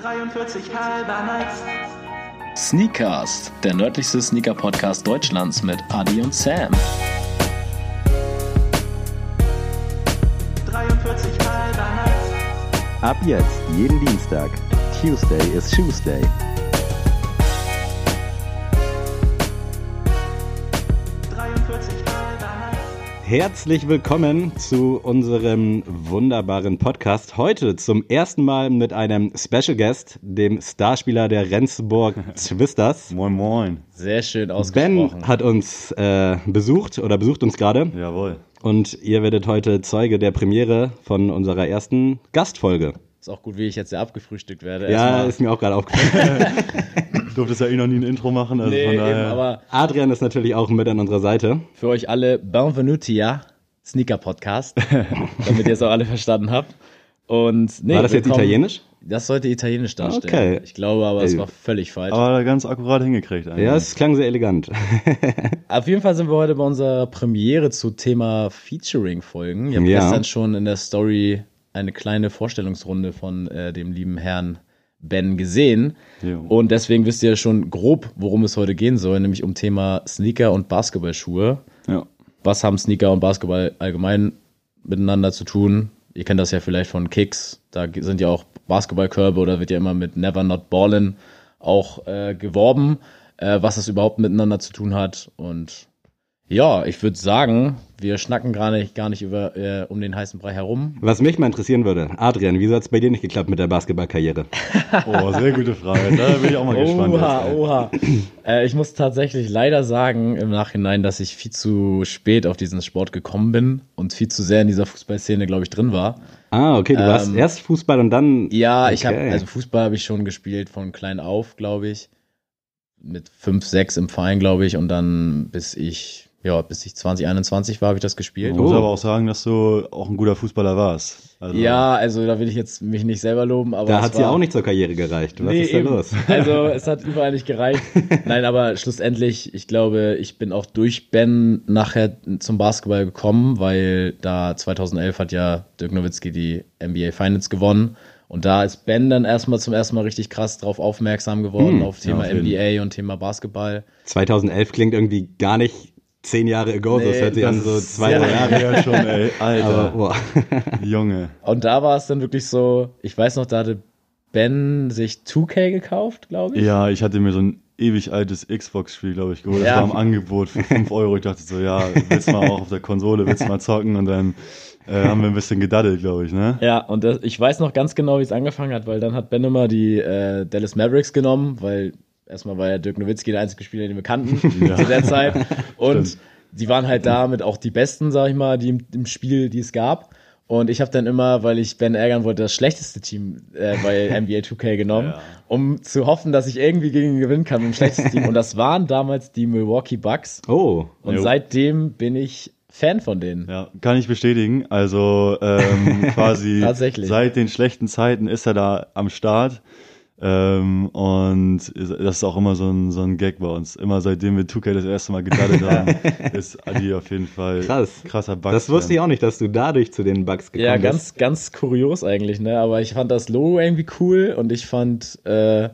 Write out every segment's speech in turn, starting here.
43 halber Nights. Sneakcast, der nördlichste Sneaker-Podcast Deutschlands mit Adi und Sam. 43 halber Nights. Ab jetzt, jeden Dienstag. Tuesday is Tuesday. Herzlich willkommen zu unserem wunderbaren Podcast. Heute zum ersten Mal mit einem Special Guest, dem Starspieler der Rendsburg Twisters. Moin Moin. Sehr schön ausgesprochen. Ben hat uns äh, besucht oder besucht uns gerade Jawohl. und ihr werdet heute Zeuge der Premiere von unserer ersten Gastfolge. Ist auch gut, wie ich jetzt ja abgefrühstückt werde. Ja, Erstmal- ist mir auch gerade aufgefallen. Du durftest ja eh noch nie ein Intro machen, also nee, von eben, daher. aber Adrian ist natürlich auch mit an unserer Seite. für euch alle Benvenutia Sneaker Podcast, damit ihr es auch alle verstanden habt. Und nee, War das jetzt italienisch? Das sollte italienisch darstellen. Okay. Ich glaube aber, es war völlig falsch. aber ganz akkurat hingekriegt eigentlich. Ja, es klang sehr elegant. Auf jeden Fall sind wir heute bei unserer Premiere zu Thema Featuring-Folgen. Ich habe Ja. gestern schon in der Story eine kleine Vorstellungsrunde von äh, dem lieben Herrn Ben gesehen. Jo. Und deswegen wisst ihr schon grob, worum es heute gehen soll, nämlich um Thema Sneaker und Basketballschuhe. ja. Was haben Sneaker und Basketball allgemein miteinander zu tun? Ihr kennt das ja vielleicht von Kicks. Da sind ja auch Basketballkörbe oder wird ja immer mit Never Not Ballin auch äh, geworben, äh, was das überhaupt miteinander zu tun hat. Und ja, ich würde sagen, wir schnacken gar nicht, gar nicht über, äh, um den heißen Brei herum. Was mich mal interessieren würde, Adrian, wieso hat es bei dir nicht geklappt mit der Basketballkarriere? Oh, sehr gute Frage. Da bin ich auch mal gespannt. Oha, jetzt, oha. äh, ich muss tatsächlich leider sagen im Nachhinein, dass ich viel zu spät auf diesen Sport gekommen bin und viel zu sehr in dieser Fußballszene, glaube ich, drin war. Ah, okay, du warst Ähm, erst Fußball und dann. Ja, ich habe Okay. also Fußball habe ich schon gespielt von klein auf, glaube ich, mit fünf, sechs im Verein, glaube ich, und dann bis ich ja bis ich 2021 war, habe ich das gespielt. Man muss Oh. aber auch sagen, dass du auch ein guter Fußballer warst. Also, Ja, also da will ich jetzt mich nicht selber loben, aber da hat sie auch nicht zur Karriere gereicht. Was Nee, ist da eben. los? Also es hat überall nicht gereicht. Nein, aber schlussendlich, ich glaube, ich bin auch durch Ben nachher zum Basketball gekommen, weil da 2011 hat ja Dirk Nowitzki die NBA Finals gewonnen. Und da ist Ben dann erstmal zum ersten Mal richtig krass drauf aufmerksam geworden, Hm, auf Thema auf jeden. NBA und Thema Basketball. 2011 klingt irgendwie gar nicht zehn Jahre ago, Nee, es hört sich das an so zwei, drei Jahre. Ja, schon, ey. Aber Alter. boah. Junge. Und da war es dann wirklich so, ich weiß noch, da hatte Ben sich 2K gekauft, glaube ich. Ja, ich hatte mir so ein ewig altes Xbox-Spiel, glaube ich, geholt. Das Ja. war im Angebot für 5 Euro. Ich dachte so, ja, willst du mal auch auf der Konsole, willst mal zocken? Und dann äh, haben wir ein bisschen gedaddelt, glaube ich, ne? Ja, und das, ich weiß noch ganz genau, wie es angefangen hat, weil dann hat Ben immer die äh, Dallas Mavericks genommen, weil erstmal war ja Dirk Nowitzki der einzige Spieler, den wir kannten zu der Zeit. Und Stimmt. die waren halt damit auch die Besten, sag ich mal, die im, im Spiel, die es gab. Und ich habe dann immer, weil ich Ben ärgern wollte, das schlechteste Team äh, bei NBA 2K genommen, Ja. um zu hoffen, dass ich irgendwie gegen ihn gewinnen kann mit dem schlechtesten Team. Und das waren damals die Milwaukee Bucks. Oh, Und Jo. seitdem bin ich Fan von denen. Ja, kann ich bestätigen. Also ähm, quasi seit den schlechten Zeiten ist er da am Start. Ähm, und das ist auch immer so ein, so ein Gag bei uns. Immer seitdem wir 2K das erste Mal gedaddelt haben, ist Adi auf jeden Fall krass. krasser Bugs. Das wusste ich auch nicht, dass du dadurch zu den Bugs gekommen Ja, bist. ganz, ganz kurios eigentlich, ne? Aber ich fand das Logo irgendwie cool und ich fand äh,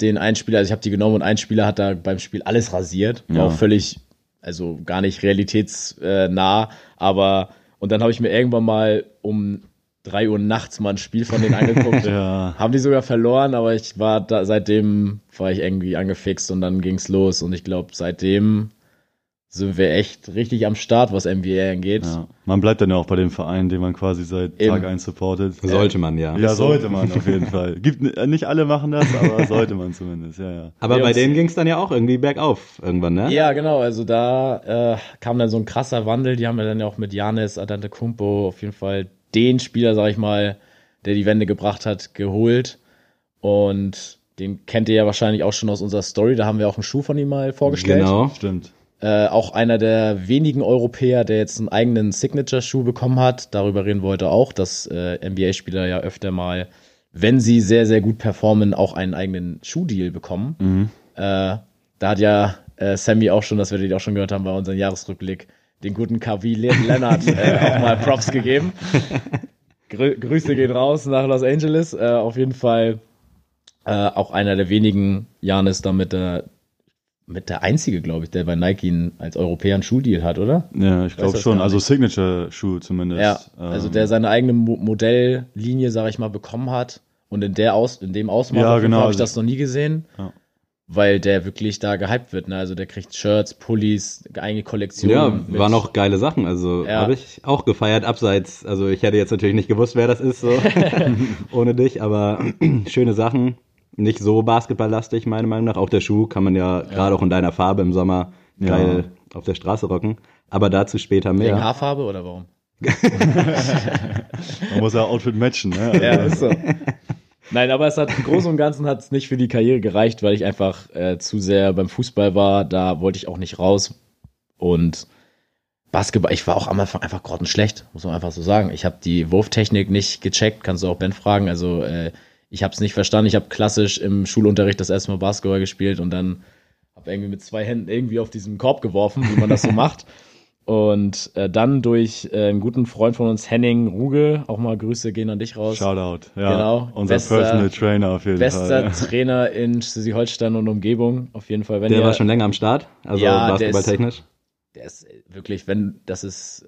den einen Spieler, also ich habe die genommen und ein Spieler hat da beim Spiel alles rasiert. War Ja. auch völlig, also gar nicht realitätsnah, aber und dann habe ich mir irgendwann mal um drei Uhr nachts mal ein Spiel von denen angeguckt. Ja, Haben die sogar verloren, aber ich war da, seitdem war ich irgendwie angefixt und dann ging's los und ich glaube, seitdem sind wir echt richtig am Start, was NBA angeht. ja. Man bleibt dann ja auch bei dem Verein, den man quasi seit Eben. Tag 1 supportet. Sollte man, ja. Ja, sollte man auf jeden Fall. Gibt, äh, nicht alle machen das, aber sollte man zumindest, ja, ja. Aber bei denen ging es dann ja auch irgendwie bergauf irgendwann, ne? Ja, genau. Also da äh, kam dann so ein krasser Wandel. Die haben ja dann ja auch mit Janis Adantecumpo auf jeden Fall den Spieler, sag ich mal, der die Wende gebracht hat, geholt. Und den kennt ihr ja wahrscheinlich auch schon aus unserer Story. Da haben wir auch einen Schuh von ihm mal vorgestellt. Genau. Stimmt. Äh, auch einer der wenigen Europäer, der jetzt einen eigenen Signature-Schuh bekommen hat. Darüber reden wir heute auch, dass äh, NBA-Spieler ja öfter mal, wenn sie sehr, sehr gut performen, auch einen eigenen Schuhdeal bekommen. Äh, da hat ja äh, Sammy auch schon, das wir die auch schon gehört haben bei unserem Jahresrückblick, den guten KW Le- Leonard äh, auch mal Props gegeben. Grü Grüße gehen raus nach Los Angeles. Äh, auf jeden Fall Äh, auch einer der wenigen Janis da mit der, mit der einzige, glaube ich, der bei Nike einen, als Europäer einen Schuhdeal hat, oder? Ja, ich glaube schon. Also. Signature-Schuh zumindest. Ja, also Ähm, der seine eigene Mo Modelllinie, sage ich mal, bekommen hat. Und in der Aus, in dem Ausmaß Ja, genau, habe ich also- das noch nie gesehen. Ja. Weil der wirklich da gehypt wird. Ne? Also der kriegt Shirts, Pullis, eigene Kollektion. Ja, mit- waren auch geile Sachen. Also Ja. habe ich auch gefeiert, abseits. Also ich hätte jetzt natürlich nicht gewusst, wer das ist, so ohne dich, aber schöne Sachen. Nicht so basketballlastig, meiner Meinung nach. Auch der Schuh kann man ja, gerade auch in deiner Farbe im Sommer Ja. geil auf der Straße rocken. Aber dazu später Wegen mehr. Haarfarbe oder warum? Man muss ja Outfit matchen. Ne? Also, Ja, ist so. Nein, aber es hat im Großen und Ganzen hat es nicht für die Karriere gereicht, weil ich einfach äh, zu sehr beim Fußball war. Da wollte ich auch nicht raus. Und Basketball, ich war auch am Anfang einfach grottenschlecht, muss man einfach so sagen. Ich habe die Wurftechnik nicht gecheckt, kannst du auch Ben fragen. Also äh, ich habe es nicht verstanden. Ich habe klassisch im Schulunterricht das erste Mal Basketball gespielt und dann habe irgendwie mit zwei Händen irgendwie auf diesen Korb geworfen, wie man das so macht. Und äh, dann durch äh, einen guten Freund von uns, Henning Ruge, auch mal Grüße gehen an dich raus. Shoutout. Ja, Genau. Unser Bester- Personal Trainer auf jeden Bester Fall. Trainer in Schleswig-Holstein und Umgebung, auf jeden Fall. Wenn Der ihr, war schon länger am Start, also Ja, der basketballtechnisch. der ist wirklich, wenn, das ist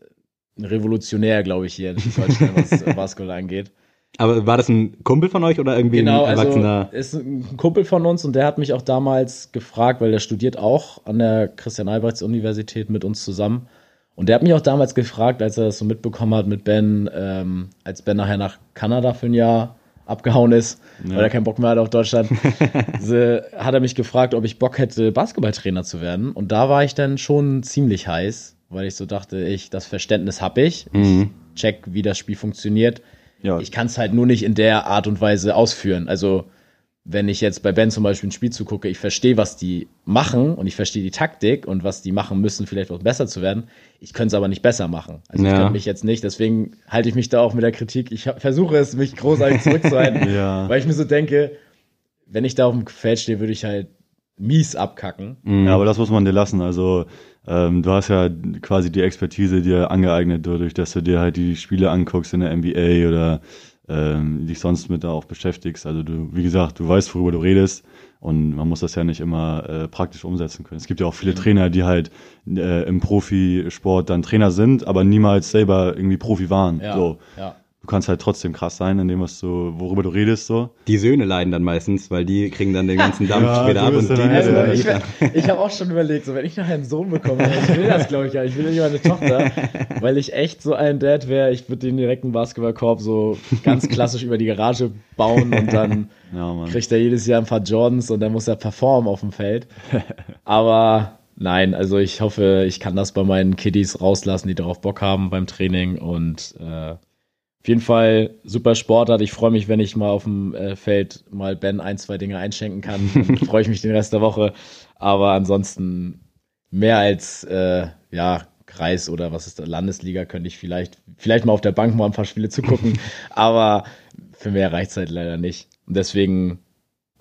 ein Revolutionär, glaube ich, hier in Schleswig-Holstein, was Basketball angeht. Aber war das ein Kumpel von euch oder irgendwie Genau, ein also Erwachsener? ist ein Kumpel von uns und der hat mich auch damals gefragt, weil der studiert auch an der Christian-Albrechts-Universität mit uns zusammen. Und der hat mich auch damals gefragt, als er das so mitbekommen hat mit Ben, ähm, als Ben nachher nach Kanada für ein Jahr abgehauen ist, weil er keinen Bock mehr hat auf Deutschland, so, hat er mich gefragt, ob ich Bock hätte, Basketballtrainer zu werden. Und da war ich dann schon ziemlich heiß, weil ich so dachte, ich, das Verständnis habe ich. Mhm. Ich check, wie das Spiel funktioniert. Ja, Ich kann es halt nur nicht in der Art und Weise ausführen. Also, wenn ich jetzt bei Ben zum Beispiel ein Spiel zugucke, ich verstehe, was die machen und ich verstehe die Taktik und was die machen müssen, vielleicht auch besser zu werden. Ich könnte es aber nicht besser machen. Also, ich Ja. könnte mich jetzt nicht, deswegen halte ich mich da auch mit der Kritik. Ich versuche es, mich großartig zurückzuhalten, Ja. weil ich mir so denke, wenn ich da auf dem Feld stehe, würde ich halt mies abkacken. Ja, aber das muss man dir lassen. Also ähm, du hast ja quasi die Expertise dir angeeignet, dadurch, dass du dir halt die Spiele anguckst in der NBA oder ähm, dich sonst mit da auch beschäftigst. Also du, wie gesagt, du weißt, worüber du redest und man muss das ja nicht immer äh, praktisch umsetzen können. Es gibt ja auch viele Trainer, die halt äh, im Profisport dann Trainer sind, aber niemals selber irgendwie Profi waren. Ja, So. ja. Du kannst halt trotzdem krass sein, in dem, was du, worüber du redest, so. Die Söhne leiden dann meistens, weil die kriegen dann den ganzen Dampf Ja, später ab und die müssen halt- dann nicht ich ich habe auch schon überlegt, so wenn ich nachher einen Sohn bekomme, ich will das glaube ich nicht, ich will nicht meine Tochter, weil ich echt so ein Dad wäre, ich würde den direkten Basketballkorb so ganz klassisch über die Garage bauen und dann Ja, kriegt er jedes Jahr ein paar Jordans und dann muss er performen auf dem Feld. Aber nein, also ich hoffe, ich kann das bei meinen Kiddies rauslassen, die darauf Bock haben beim Training und äh, auf jeden Fall super Sportart. Ich freue mich, wenn ich mal auf dem äh, Feld mal Ben ein, zwei Dinge einschenken kann. Dann freue ich mich den Rest der Woche. Aber ansonsten mehr als äh, ja Kreis oder was ist da, Landesliga könnte ich vielleicht vielleicht mal auf der Bank mal ein paar Spiele zugucken. Aber für mehr reicht's halt leider nicht. Und deswegen,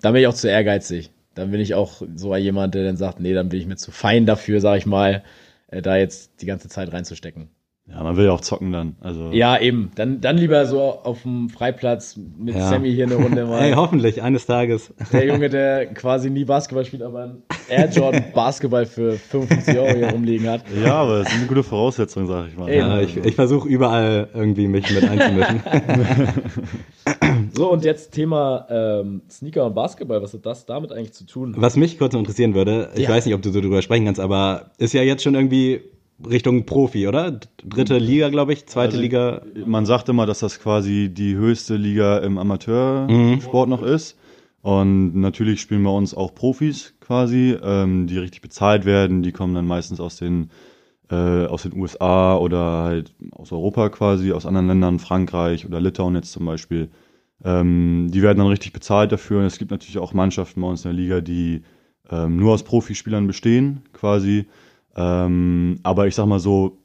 da bin ich auch zu ehrgeizig. Dann bin ich auch so jemand, der dann sagt, nee, dann bin ich mir zu fein dafür, sag ich mal, äh, da jetzt die ganze Zeit reinzustecken. Ja, man will ja auch zocken dann. Also Ja, eben. Dann, dann lieber so auf dem Freiplatz mit Ja. Sammy hier eine Runde mal. Ey, hoffentlich, eines Tages. Der Junge, der quasi nie Basketball spielt, aber ein Air Jordan Basketball für 55 Euro hier rumliegen hat. Ja, aber das ist eine gute Voraussetzung, sag ich mal. Eben. Ja, ich ich versuche überall irgendwie mich mit einzumischen. So, und jetzt Thema ähm, Sneaker und Basketball. Was hat das damit eigentlich zu tun? Was mich kurz noch interessieren würde, ich Ja. weiß nicht, ob du so drüber sprechen kannst, aber ist ja jetzt schon irgendwie Richtung Profi, oder? Dritte Liga, glaube ich, zweite Also, Liga. Man sagt immer, dass das quasi die höchste Liga im Amateursport noch ist. Und natürlich spielen bei uns auch Profis quasi, ähm, die richtig bezahlt werden. Die kommen dann meistens aus den, äh, aus den USA oder halt aus Europa quasi, aus anderen Ländern, Frankreich oder Litauen jetzt zum Beispiel. Ähm, die werden dann richtig bezahlt dafür. Und es gibt natürlich auch Mannschaften bei uns in der Liga, die ähm, nur aus Profispielern bestehen, quasi. Ähm, aber ich sag mal so,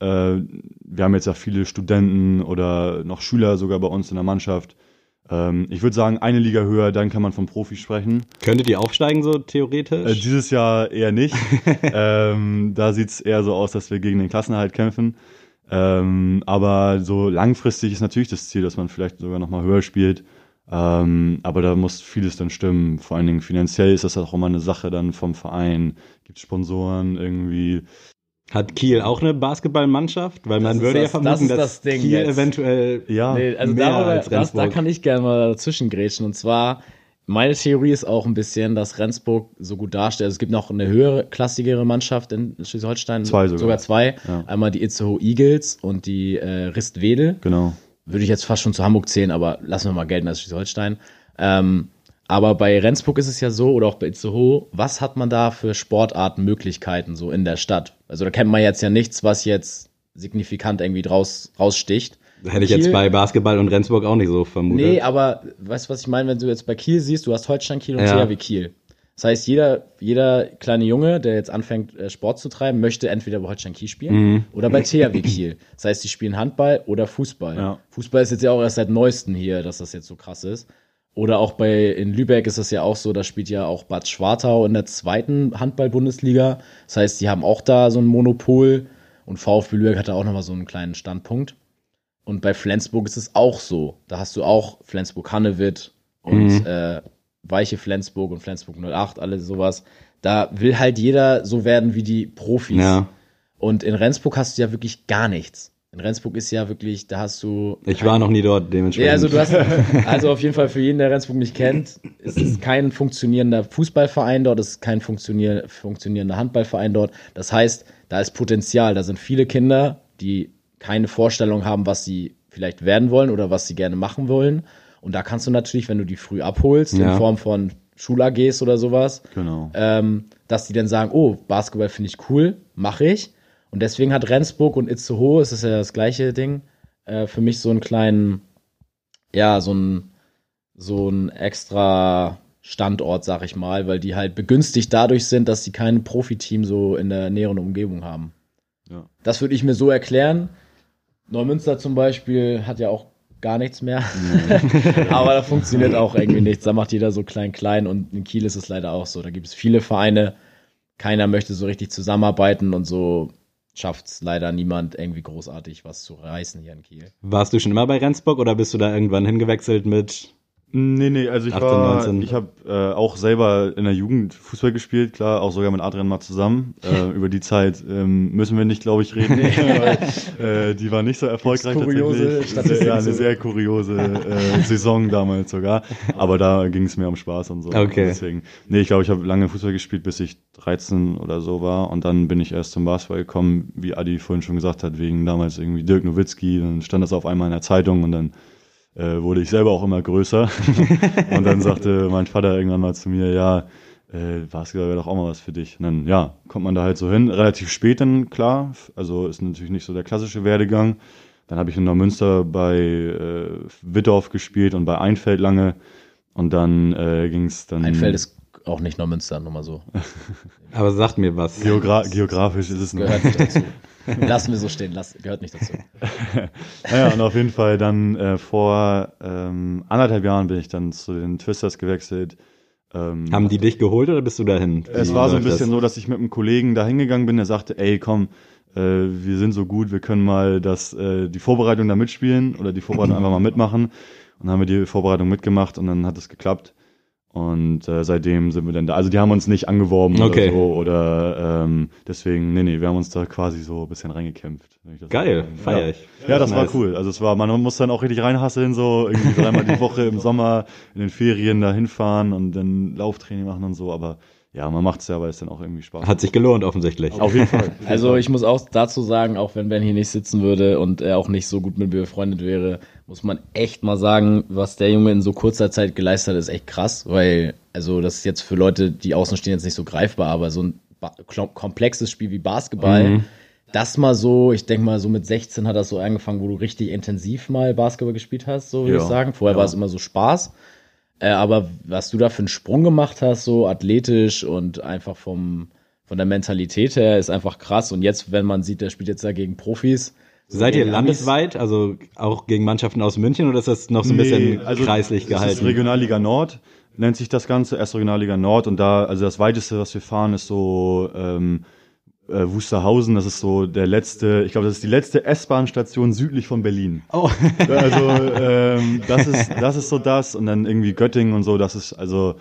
äh, wir haben jetzt ja viele Studenten oder noch Schüler sogar bei uns in der Mannschaft. Ähm, ich würde sagen, eine Liga höher, dann kann man vom Profi sprechen. Könntet ihr aufsteigen, so theoretisch? Äh, dieses Jahr eher nicht. ähm, da sieht's eher so aus, dass wir gegen den Klassenerhalt kämpfen. Ähm, aber so langfristig ist natürlich das Ziel, dass man vielleicht sogar noch mal höher spielt. Ähm, aber da muss vieles dann stimmen. Vor allen Dingen finanziell ist das auch immer eine Sache dann vom Verein. Gibt Sponsoren irgendwie. Hat Kiel auch eine Basketballmannschaft? Weil man ist würde ja das- das vermuten, ist dass das Kiel jetzt. eventuell Ja, Nee, also mehr darüber, als das, da Rendsburg. kann ich gerne mal dazwischen grätschen. Und zwar, meine Theorie ist auch ein bisschen, dass Rendsburg so gut darstellt. Also es gibt noch eine höhere, klassigere Mannschaft in Schleswig-Holstein. Zwei sogar. zwei. Ja. Einmal die Itzehoe Eagles und die äh, Rist-Wedel. genau. Würde ich jetzt fast schon zu Hamburg zählen, aber lassen wir mal gelten als Schleswig-Holstein. Ähm, aber bei Rendsburg ist es ja so, oder auch bei Itzehoe, was hat man da für Sportartenmöglichkeiten so in der Stadt? Also da kennt man jetzt ja nichts, was jetzt signifikant irgendwie draus, raussticht. Hätte ich jetzt Kiel- bei Basketball und Rendsburg auch nicht so vermutet. Nee, aber weißt du, was ich meine, wenn du jetzt bei Kiel siehst, du hast Holstein Kiel und Ja. THW Kiel. Das heißt, jeder, jeder kleine Junge, der jetzt anfängt, äh, Sport zu treiben, möchte entweder bei Holstein Kiel spielen Mhm. oder bei THW Kiel. Das heißt, die spielen Handball oder Fußball. Ja. Fußball ist jetzt ja auch erst seit neuestem hier, dass das jetzt so krass ist. Oder auch bei, in Lübeck ist es ja auch so, da spielt ja auch Bad Schwartau in der zweiten Handball-Bundesliga. Das heißt, die haben auch da so ein Monopol und VfB Lübeck hat da auch nochmal so einen kleinen Standpunkt. Und bei Flensburg ist es auch so. Da hast du auch Flensburg-Hannewitt und Mhm. äh, Weiche Flensburg und Flensburg 08, alle sowas. Da will halt jeder so werden wie die Profis. Ja. Und in Rendsburg hast du ja wirklich gar nichts. In Rendsburg ist ja wirklich, da hast du. Ich war noch nie dort, dementsprechend. Ja, also du hast, also auf jeden Fall für jeden, der Rendsburg nicht kennt, es ist kein funktionierender Fußballverein dort, es ist kein funktionier funktionierender Handballverein dort. Das heißt, da ist Potenzial, da sind viele Kinder, die keine Vorstellung haben, was sie vielleicht werden wollen oder was sie gerne machen wollen. Und da kannst du natürlich, wenn du die früh abholst, Ja. in Form von Schul-AGs oder sowas, Genau. ähm, dass die dann sagen, oh, Basketball finde ich cool, mache ich. Und deswegen hat Rendsburg und Itzehoe, es ist ja das gleiche Ding, äh, für mich so einen kleinen, ja, so ein, so ein extra Standort, sag ich mal, weil die halt begünstigt dadurch sind, dass sie kein Profiteam so in der näheren Umgebung haben. Ja. Das würde ich mir so erklären. Neumünster zum Beispiel hat ja auch gar nichts mehr. Aber da funktioniert auch irgendwie nichts. Da macht jeder so klein, klein und in Kiel ist es leider auch so. Da gibt es viele Vereine. Keiner möchte so richtig zusammenarbeiten und so schafft es leider niemand irgendwie großartig was zu reißen hier in Kiel. Warst du schon immer bei Rendsburg oder bist du da irgendwann hingewechselt mit? Nee, nee, also ich 18, war, 19. ich habe äh, auch selber in der Jugend Fußball gespielt, klar, auch sogar mit Adrian mal zusammen. Äh, über die Zeit ähm, müssen wir nicht, glaube ich, reden, weil äh, die war nicht so erfolgreich kuriose tatsächlich. Ja, eine sehr kuriose äh, Saison damals sogar, aber da ging es mir um Spaß und so. Okay. Deswegen, nee, ich glaube, ich habe lange Fußball gespielt, bis ich 13 oder so war und dann bin ich erst zum Basketball gekommen, wie Adi vorhin schon gesagt hat, wegen damals irgendwie Dirk Nowitzki, dann stand das auf einmal in der Zeitung und dann äh, wurde ich selber auch immer größer. und dann sagte mein Vater irgendwann mal zu mir, ja, äh, Basketball wäre doch auch mal was für dich. Und dann, ja, kommt man da halt so hin. Relativ spät dann, klar. Also ist natürlich nicht so der klassische Werdegang. Dann habe ich in Neumünster bei äh, Wittorf gespielt und bei Einfeld lange. Und dann äh, ging es dann. Einfeld ist auch nicht Neumünster, nur mal so. Aber sagt mir was. Geogra geografisch ist es nicht dazu. Lassen wir so stehen, lass, gehört nicht dazu. Naja, und auf jeden Fall dann äh, vor ähm, anderthalb Jahren bin ich dann zu den Twisters gewechselt. Ähm, Haben die dich geholt oder bist du dahin? Es war so ein bisschen so, dass ich mit einem Kollegen da hingegangen bin, der sagte, ey, komm, äh, wir sind so gut, wir können mal das, äh, die Vorbereitung da mitspielen oder die Vorbereitung einfach mal mitmachen. Und dann haben wir die Vorbereitung mitgemacht und dann hat es geklappt. Und äh, seitdem sind wir dann da. Also die haben uns nicht angeworben Okay. oder so oder ähm, deswegen, nee, nee, wir haben uns da quasi so ein bisschen reingekämpft. das Geil, sagen feier ja. ich. Ja, das war Nice. cool. Also es war, man muss dann auch richtig reinhasseln, so irgendwie dreimal die Woche im Sommer in den Ferien da hinfahren und dann Lauftraining machen und so, aber ja, man macht's ja, weil es dann auch irgendwie Spaß Hat sich gelohnt offensichtlich. Auf jeden Fall. Also ich muss auch dazu sagen, auch wenn Ben hier nicht sitzen würde und er auch nicht so gut mit mir befreundet wäre, muss man echt mal sagen, was der Junge in so kurzer Zeit geleistet hat, ist echt krass, weil, also das ist jetzt für Leute, die außen stehen, jetzt nicht so greifbar, aber so ein komplexes Spiel wie Basketball, Mhm. das mal so, ich denke mal so mit 16 hat das so angefangen, wo du richtig intensiv mal Basketball gespielt hast, so würde Ja. ich sagen. Vorher Ja. war es immer so Spaß. Äh, aber was du da für einen Sprung gemacht hast, so athletisch und einfach vom, von der Mentalität her, ist einfach krass. Und jetzt, wenn man sieht, der spielt jetzt da gegen Profis. Seid ihr landesweit, also auch gegen Mannschaften aus München oder ist das noch so ein bisschen kreislich also Es ist gehalten? Regionalliga Nord, nennt sich das Ganze, erst Regionalliga Nord und da, also das weiteste, was wir fahren, ist so ähm, äh, Wusterhausen, das ist so der letzte, ich glaube, das ist die letzte S-Bahn-Station südlich von Berlin. Oh. Also ähm, das ist das ist so das und dann irgendwie Göttingen und so, das ist also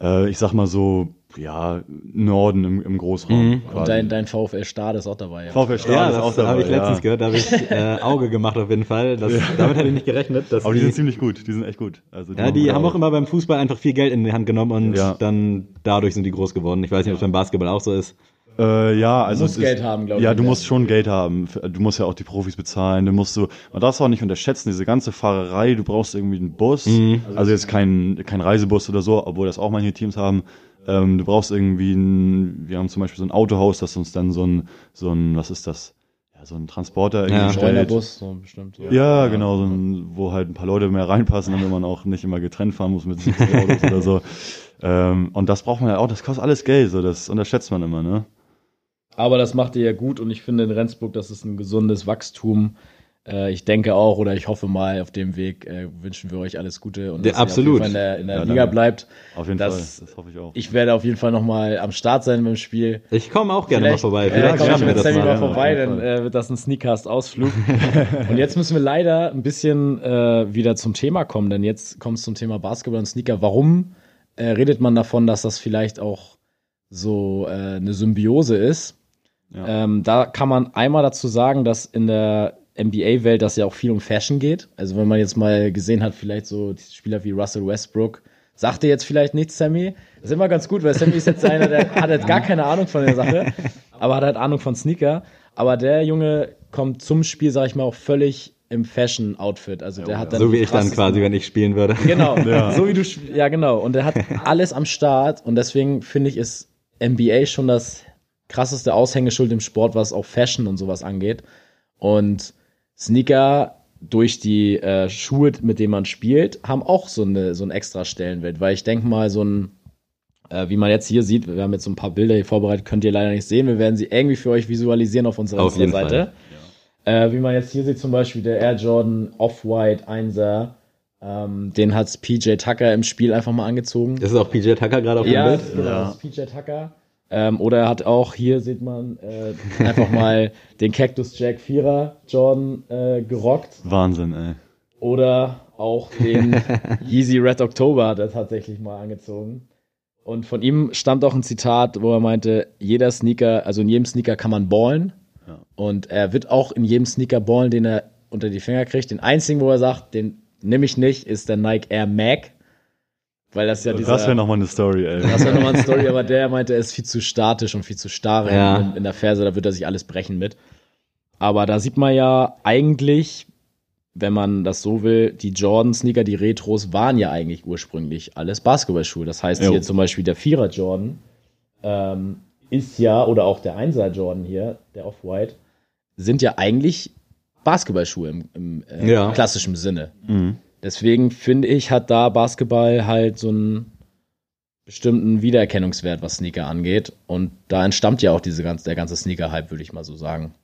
äh, ich sag mal so ja Norden im, im Großraum. Mhm. Und dein, dein VfL Stade ist auch dabei. Ja. VfL Stade Ja, ist das auch dabei. habe ich letztens ja. gehört, da habe ich äh, Auge gemacht auf jeden Fall. Das, Damit hatte ich nicht gerechnet. Dass Aber die sind ziemlich gut, die sind echt gut. Also ja, machen die haben auch immer beim Fußball einfach viel Geld in die Hand genommen und Ja. dann dadurch sind die groß geworden. Ich weiß nicht, ob es beim Basketball auch so ist. Äh, ja, also musst es ist- Geld haben, glaub ich, Ja, du musst schon Geld haben. Du musst ja auch die Profis bezahlen. Du musst so, man darf es auch nicht unterschätzen, diese ganze Fahrerei. Du brauchst irgendwie einen Bus. Mhm. Also jetzt kein, kein Reisebus oder so, obwohl das auch manche Teams haben. Ähm, du brauchst irgendwie ein, wir haben zum Beispiel so ein Autohaus, das uns dann so ein, so ein, was ist das? Ja, so ein Transporter irgendwie Ja. stellt. Streunerbus, so bestimmt. So. Ja, genau, so ein, wo halt ein paar Leute mehr reinpassen, damit man auch nicht immer getrennt fahren muss mit 70 Autos oder so. Ähm, und das braucht man ja auch, das kostet alles Geld, so das unterschätzt man immer, ne? Aber das macht ihr ja gut und ich finde in Rendsburg, das ist ein gesundes Wachstum. Äh, ich denke auch oder ich hoffe mal, auf dem Weg äh, wünschen wir euch alles Gute und Ja, dass ihr absolut. auf jeden Fall in der, in der Ja, Liga danke. bleibt. Auf jeden Das- Fall, das hoffe ich auch. Ich werde auf jeden Fall nochmal am Start sein beim Spiel. Ich komme auch gerne mal vorbei. Äh, Vielleicht komm ich schaffen wir mit das Sammy mal mal. Ja, vorbei, jeden dann äh, wird das ein Sneakcast-Ausflug. und jetzt müssen wir leider ein bisschen äh, wieder zum Thema kommen, denn jetzt kommt es zum Thema Basketball und Sneaker. Warum äh, redet man davon, dass das vielleicht auch so äh, eine Symbiose ist? Ja. Ähm, da kann man einmal dazu sagen, dass in der NBA-Welt das ja auch viel um Fashion geht. Also wenn man jetzt mal gesehen hat, vielleicht so Spieler wie Russell Westbrook, sagt dir jetzt vielleicht nichts, Sammy. Das ist immer ganz gut, weil Sammy ist jetzt einer, der hat halt gar keine Ahnung von der Sache, aber hat halt Ahnung von Sneaker. Aber der Junge kommt zum Spiel, sag ich mal, auch völlig im Fashion-Outfit. Also der hat dann So wie ich dann quasi, wenn ich spielen würde. Genau, so wie du, ja genau. Und er hat alles am Start und deswegen finde ich, ist NBA schon das krasseste Aushängeschild im Sport, was auch Fashion und sowas angeht. Und Sneaker durch die äh, Schuhe, mit denen man spielt, haben auch so, eine, so einen extra Stellenwert, weil ich denke mal, so ein, äh, wie man jetzt hier sieht, wir haben jetzt so ein paar Bilder hier vorbereitet, könnt ihr leider nicht sehen, wir werden sie irgendwie für euch visualisieren auf unserer Auf jeden Seite. Äh, wie man jetzt hier sieht, zum Beispiel der Air Jordan Off-White 1er, ähm, den hat PJ Tucker im Spiel einfach mal angezogen. Das ist auch PJ Tucker gerade auf dem ja, Bild. genau, das ist PJ Tucker. Ähm, oder er hat auch, hier sieht man, äh, einfach mal den Cactus Jack 4er Jordan äh, gerockt. Wahnsinn, ey. Oder auch den Yeezy Red October hat er tatsächlich mal angezogen. Und von ihm stammt auch ein Zitat, wo er meinte, jeder Sneaker, also in jedem Sneaker kann man ballen. Ja. Und er wird auch in jedem Sneaker ballen, den er unter die Finger kriegt. Den einzigen, wo er sagt, den nehme ich nicht, ist der Nike Air Mag. Weil das ja dieser... Das wäre nochmal eine Story, ey. Das wäre nochmal eine Story, aber der meinte, er ist viel zu statisch und viel zu starr Ja. in, in der Ferse, da wird er sich alles brechen mit. Aber da sieht man ja eigentlich, wenn man das so will, die Jordan-Sneaker, die Retros, waren ja eigentlich ursprünglich alles Basketballschuhe. Das heißt, Jo. hier zum Beispiel der Vierer Jordan ähm, ist ja, oder auch der Einser Jordan hier, der Off-White, sind ja eigentlich Basketballschuhe im, im äh, Ja. klassischen Sinne. Mhm. Deswegen finde ich, hat da Basketball halt so einen bestimmten Wiedererkennungswert, was Sneaker angeht. Und da entstammt ja auch diese ganze, der ganze Sneaker-Hype, würde ich mal so sagen.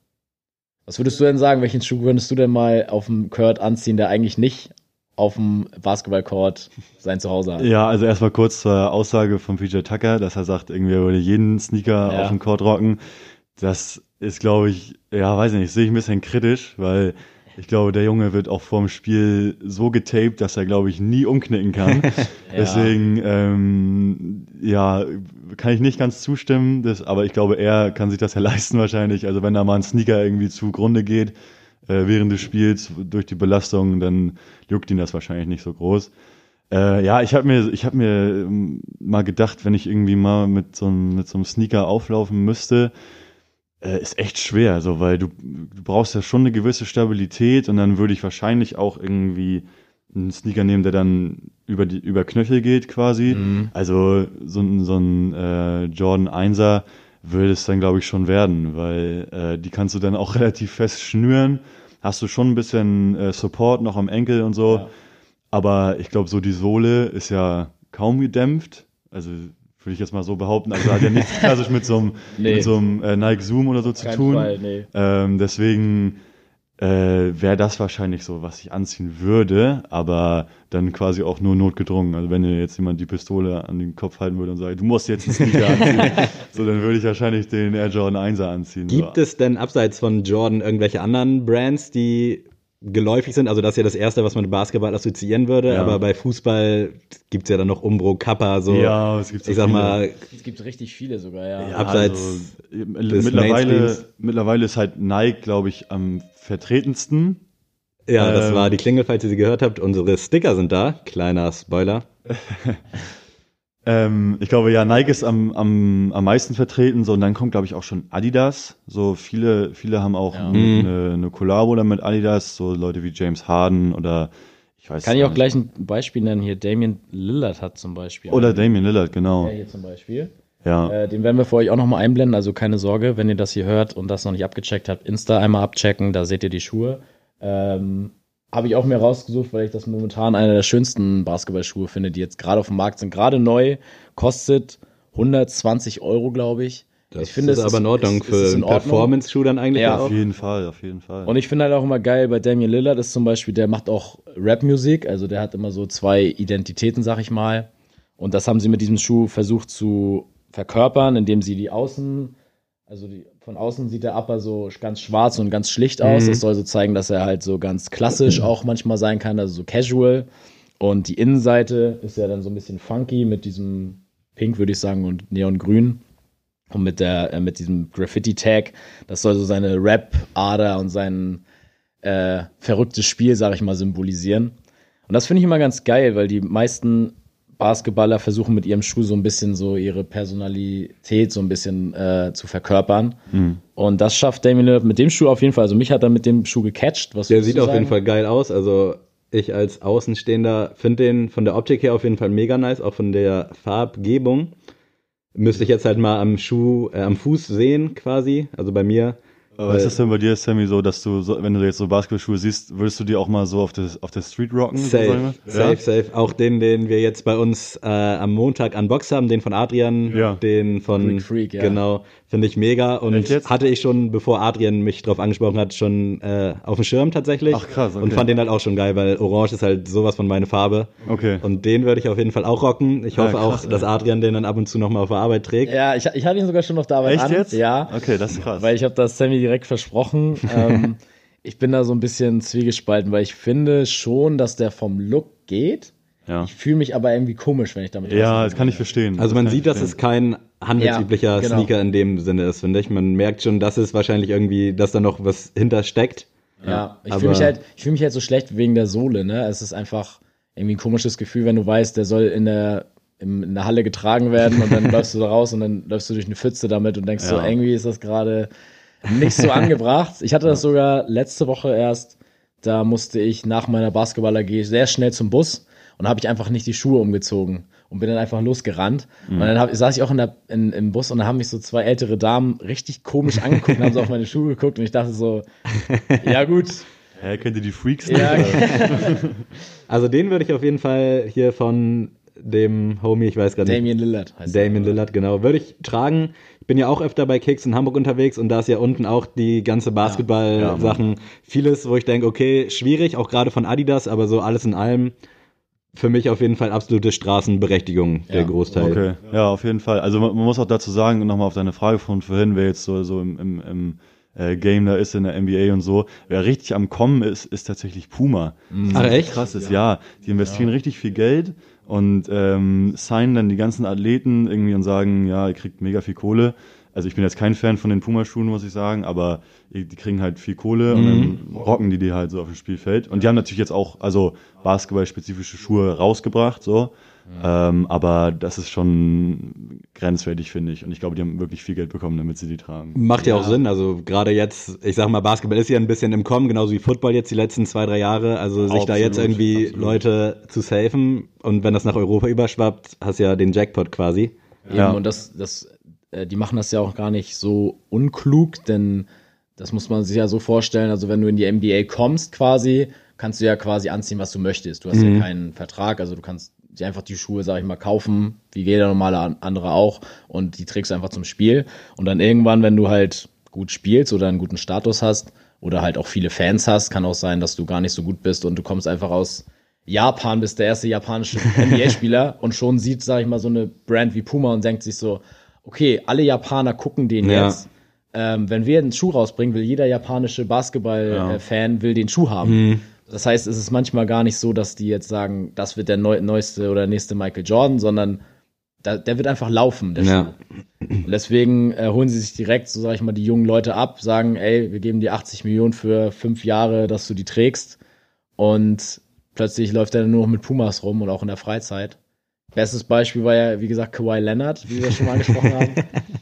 Was würdest du denn sagen? Welchen Schuh würdest du denn mal auf dem Kurt anziehen, der eigentlich nicht auf dem Basketballcourt sein Zuhause hat? Ja, also erstmal kurz zur Aussage von PJ Tucker, dass er sagt, irgendwie er würde jeden Sneaker Ja. auf dem Court rocken. Das ist, glaube ich, ja, weiß nicht, sehe ich ein bisschen kritisch, weil ich glaube, der Junge wird auch vorm Spiel so getaped, dass er, glaube ich, nie umknicken kann. Deswegen, ähm, ja, kann ich nicht ganz zustimmen, das, aber ich glaube, er kann sich das ja leisten wahrscheinlich. Also wenn da mal ein Sneaker irgendwie zugrunde geht äh, während des Spiels durch die Belastung, dann juckt ihn das wahrscheinlich nicht so groß. Äh, ja, ich habe mir, ich habe mir ähm, mal gedacht, wenn ich irgendwie mal mit so einem, mit so einem Sneaker auflaufen müsste, äh, ist echt schwer, so, weil du, du brauchst ja schon eine gewisse Stabilität und dann würde ich wahrscheinlich auch irgendwie einen Sneaker nehmen, der dann über die über Knöchel geht quasi. Mhm. Also so, ein- so ein äh, Jordan 1er würde es dann glaube ich schon werden, weil äh, die kannst du dann auch relativ fest schnüren. Hast du schon ein bisschen äh, Support noch am Enkel und so. Ja. Aber ich glaube, so die Sohle ist ja kaum gedämpft. Also würde ich jetzt mal so behaupten. Also hat ja nichts klassisch mit so einem, Nee. mit so einem äh, Nike Zoom oder so zu Kein tun. Fall, nee. Ähm, deswegen, äh, wäre das wahrscheinlich so, was ich anziehen würde, aber dann quasi auch nur notgedrungen. Also wenn dir jetzt jemand die Pistole an den Kopf halten würde und sagt, du musst jetzt einen Sneaker anziehen, so dann würde ich wahrscheinlich den Air Jordan 1er anziehen. Gibt so. es denn abseits von Jordan irgendwelche anderen Brands, die geläufig sind? Also das ist ja das Erste, was man mit Basketball assoziieren würde, Ja. aber bei Fußball gibt's ja dann noch Umbro, Kappa, so. Ja, es gibt so ich sag viele. mal, Es gibt richtig viele sogar, ja. Ja, abseits also, des mittlerweile, mittlerweile ist halt Nike, glaube ich, am vertretensten. ja, das Ähm. war die Klingel, falls ihr sie gehört habt. Unsere Sticker sind da. Kleiner Spoiler. Ähm, ich glaube, ja, Nike ist am, am, am meisten vertreten, so, und dann kommt, glaube ich, auch schon Adidas. So, viele, viele haben auch Ja. Mhm. eine, eine Collabo dann mit Adidas, so Leute wie James Harden oder ich weiß Kann ich auch gleich ein Beispiel nennen hier. Damien Lillard hat zum Beispiel. Oder einen. Damian Lillard, genau. Der hier zum Beispiel. Ja. Äh, den werden wir für euch auch nochmal einblenden, also keine Sorge, wenn ihr das hier hört und das noch nicht abgecheckt habt, Insta einmal abchecken, da seht ihr die Schuhe. Ähm, Habe ich auch mir rausgesucht, weil ich das momentan einer der schönsten Basketballschuhe finde, die jetzt gerade auf dem Markt sind. Gerade neu, kostet 120 Euro, glaube ich. Das ich finde, ist es aber in Ordnung für es ist in einen. Performance-Schuh dann eigentlich Ja, auch. Auf jeden Fall, auf jeden Fall. Und ich finde halt auch immer geil bei Damian Lillard ist zum Beispiel, der macht auch Rap-Musik, also der hat immer so zwei Identitäten, sag ich mal. Und das haben sie mit diesem Schuh versucht zu verkörpern, indem sie die Außen, also die, von außen sieht der Upper so ganz schwarz und ganz schlicht aus. Mhm. Das soll so zeigen, dass er halt so ganz klassisch auch manchmal sein kann, also so casual. Und die Innenseite ist ja dann so ein bisschen funky mit diesem Pink, würde ich sagen, und Neongrün. Und mit der, äh, mit diesem Graffiti-Tag, das soll so seine Rap-Ader und sein äh, verrücktes Spiel, sag ich mal, symbolisieren. Und das finde ich immer ganz geil, weil die meisten Basketballer versuchen mit ihrem Schuh so ein bisschen so ihre Personalität so ein bisschen äh, zu verkörpern. Mhm. Und das schafft Damien Lillard mit dem Schuh auf jeden Fall. Also mich hat er mit dem Schuh gecatcht. Was Der sieht auf jeden? Fall geil aus. Also ich als Außenstehender finde den von der Optik her auf jeden Fall mega nice, auch von der Farbgebung. Müsste ich jetzt halt mal am Schuh, äh, am Fuß sehen quasi. Also bei mir. Aber ist das denn bei dir, Sammy, so, dass du, so, wenn du jetzt so Basketballschuhe siehst, würdest du die auch mal so auf, das, auf der Street rocken? so Safe, sagen wir? safe, safe. Auch den, den wir jetzt bei uns äh, am Montag unboxed haben, den von Adrian, Ja. den von Greek Freak, ja. genau, finde ich mega und Echt hatte ich schon, bevor Adrian mich drauf angesprochen hat, schon äh, auf dem Schirm tatsächlich. Ach, krass, okay. Und fand den halt auch schon geil, weil Orange ist halt sowas von meine Farbe. Okay. Und den würde ich auf jeden Fall auch rocken. Ich Ja, hoffe krass, auch, dass Adrian den dann ab und zu nochmal auf der Arbeit trägt. Ja, ich, ich hatte ihn sogar schon auf der Arbeit Echt an. jetzt? Ja. Okay, das ist krass. Weil ich habe das Sammy direkt versprochen. ähm, ich bin da so ein bisschen zwiegespalten, weil ich finde schon, dass der vom Look geht. ja. Ich fühle mich aber irgendwie komisch, wenn ich damit ja, das kann ich verstehen. Also man sieht, dass es kein handelsüblicher Ja, genau. Sneaker in dem Sinne ist, finde ich. Man merkt schon, dass es wahrscheinlich irgendwie, dass da noch was hintersteckt. Ja, ich fühle mich halt, ich fühle mich halt so schlecht wegen der Sohle, ne? Es ist einfach irgendwie ein komisches Gefühl, wenn du weißt, der soll in der im, in der Halle getragen werden und dann läufst du da raus und dann läufst du durch eine Pfütze damit und denkst so, Ja. irgendwie ist das gerade nicht so angebracht. Ich hatte das sogar letzte Woche erst, da musste ich nach meiner Basketball-AG sehr schnell zum Bus und habe ich einfach nicht die Schuhe umgezogen und bin dann einfach losgerannt. Und dann hab, saß ich auch in der, in, im Bus und da haben mich so zwei ältere Damen richtig komisch angeguckt und haben so auf meine Schuhe geguckt und ich dachte so, ja gut, Hä, kennt ihr die Freaks ja? Also den würde ich auf jeden Fall hier von dem Homie, ich weiß gerade nicht, Damien Lillard heißt er. Damien Lillard, genau, würde ich tragen. Ich bin ja auch öfter bei Kicks in Hamburg unterwegs und da ist ja unten auch die ganze Basketball-Sachen. Vieles, wo ich denke, okay, schwierig, auch gerade von Adidas, aber so alles in allem für mich auf jeden Fall absolute Straßenberechtigung, der Ja, Großteil. Okay, ja, auf jeden Fall. Also man, man muss auch dazu sagen, nochmal auf deine Frage von vorhin, wer jetzt so, so im, im, im äh, Game da ist in der NBA und so, wer richtig am Kommen ist, ist tatsächlich Puma. Ach echt? Krass ist, ja. Die investieren richtig viel Geld und ähm, signen dann die ganzen Athleten irgendwie und sagen, ja, ihr kriegt mega viel Kohle. Also ich bin jetzt kein Fan von den Puma-Schuhen, muss ich sagen, aber die kriegen halt viel Kohle und dann rocken die die halt so auf dem Spielfeld. Und die haben natürlich jetzt auch, also Basketball-spezifische Schuhe rausgebracht, so. Ähm, aber das ist schon grenzwertig, finde ich. Und ich glaube, die haben wirklich viel Geld bekommen, damit sie die tragen. Macht ja, auch Sinn. Also gerade jetzt, ich sag mal, Basketball ist ja ein bisschen im Kommen, genauso wie Football jetzt die letzten zwei, drei Jahre. Also sich da Absolut, jetzt irgendwie absolut. Leute zu safen und wenn das nach Europa überschwappt, hast ja den Jackpot quasi. Eben, Ja. und das, das, die machen das ja auch gar nicht so unklug, denn das muss man sich ja so vorstellen, also wenn du in die NBA kommst quasi, kannst du ja quasi anziehen, was du möchtest. Du hast ja keinen Vertrag, also du kannst dir einfach die Schuhe, sag ich mal, kaufen, wie jeder normale an- andere auch, und die trägst du einfach zum Spiel. Und dann irgendwann, wenn du halt gut spielst oder einen guten Status hast, oder halt auch viele Fans hast. Kann auch sein, dass du gar nicht so gut bist und du kommst einfach aus Japan, bist der erste japanische NBA-Spieler und schon sieht, sag ich mal, so eine Brand wie Puma und denkt sich so, okay, alle Japaner gucken den Ja. jetzt. Ähm, wenn wir einen Schuh rausbringen, will jeder japanische Basketball-Fan will den Schuh haben. Das heißt, es ist manchmal gar nicht so, dass die jetzt sagen, das wird der neu neueste oder nächste Michael Jordan, sondern da, der wird einfach laufen, der Ja. Schuh. Und deswegen äh, holen sie sich direkt, so sag ich mal, die jungen Leute ab, sagen, ey, wir geben dir 80 Millionen für fünf Jahre, dass du die trägst. Und plötzlich läuft er nur noch mit Pumas rum und auch in der Freizeit. Bestes Beispiel war ja, wie gesagt, Kawhi Leonard, wie wir schon mal angesprochen haben.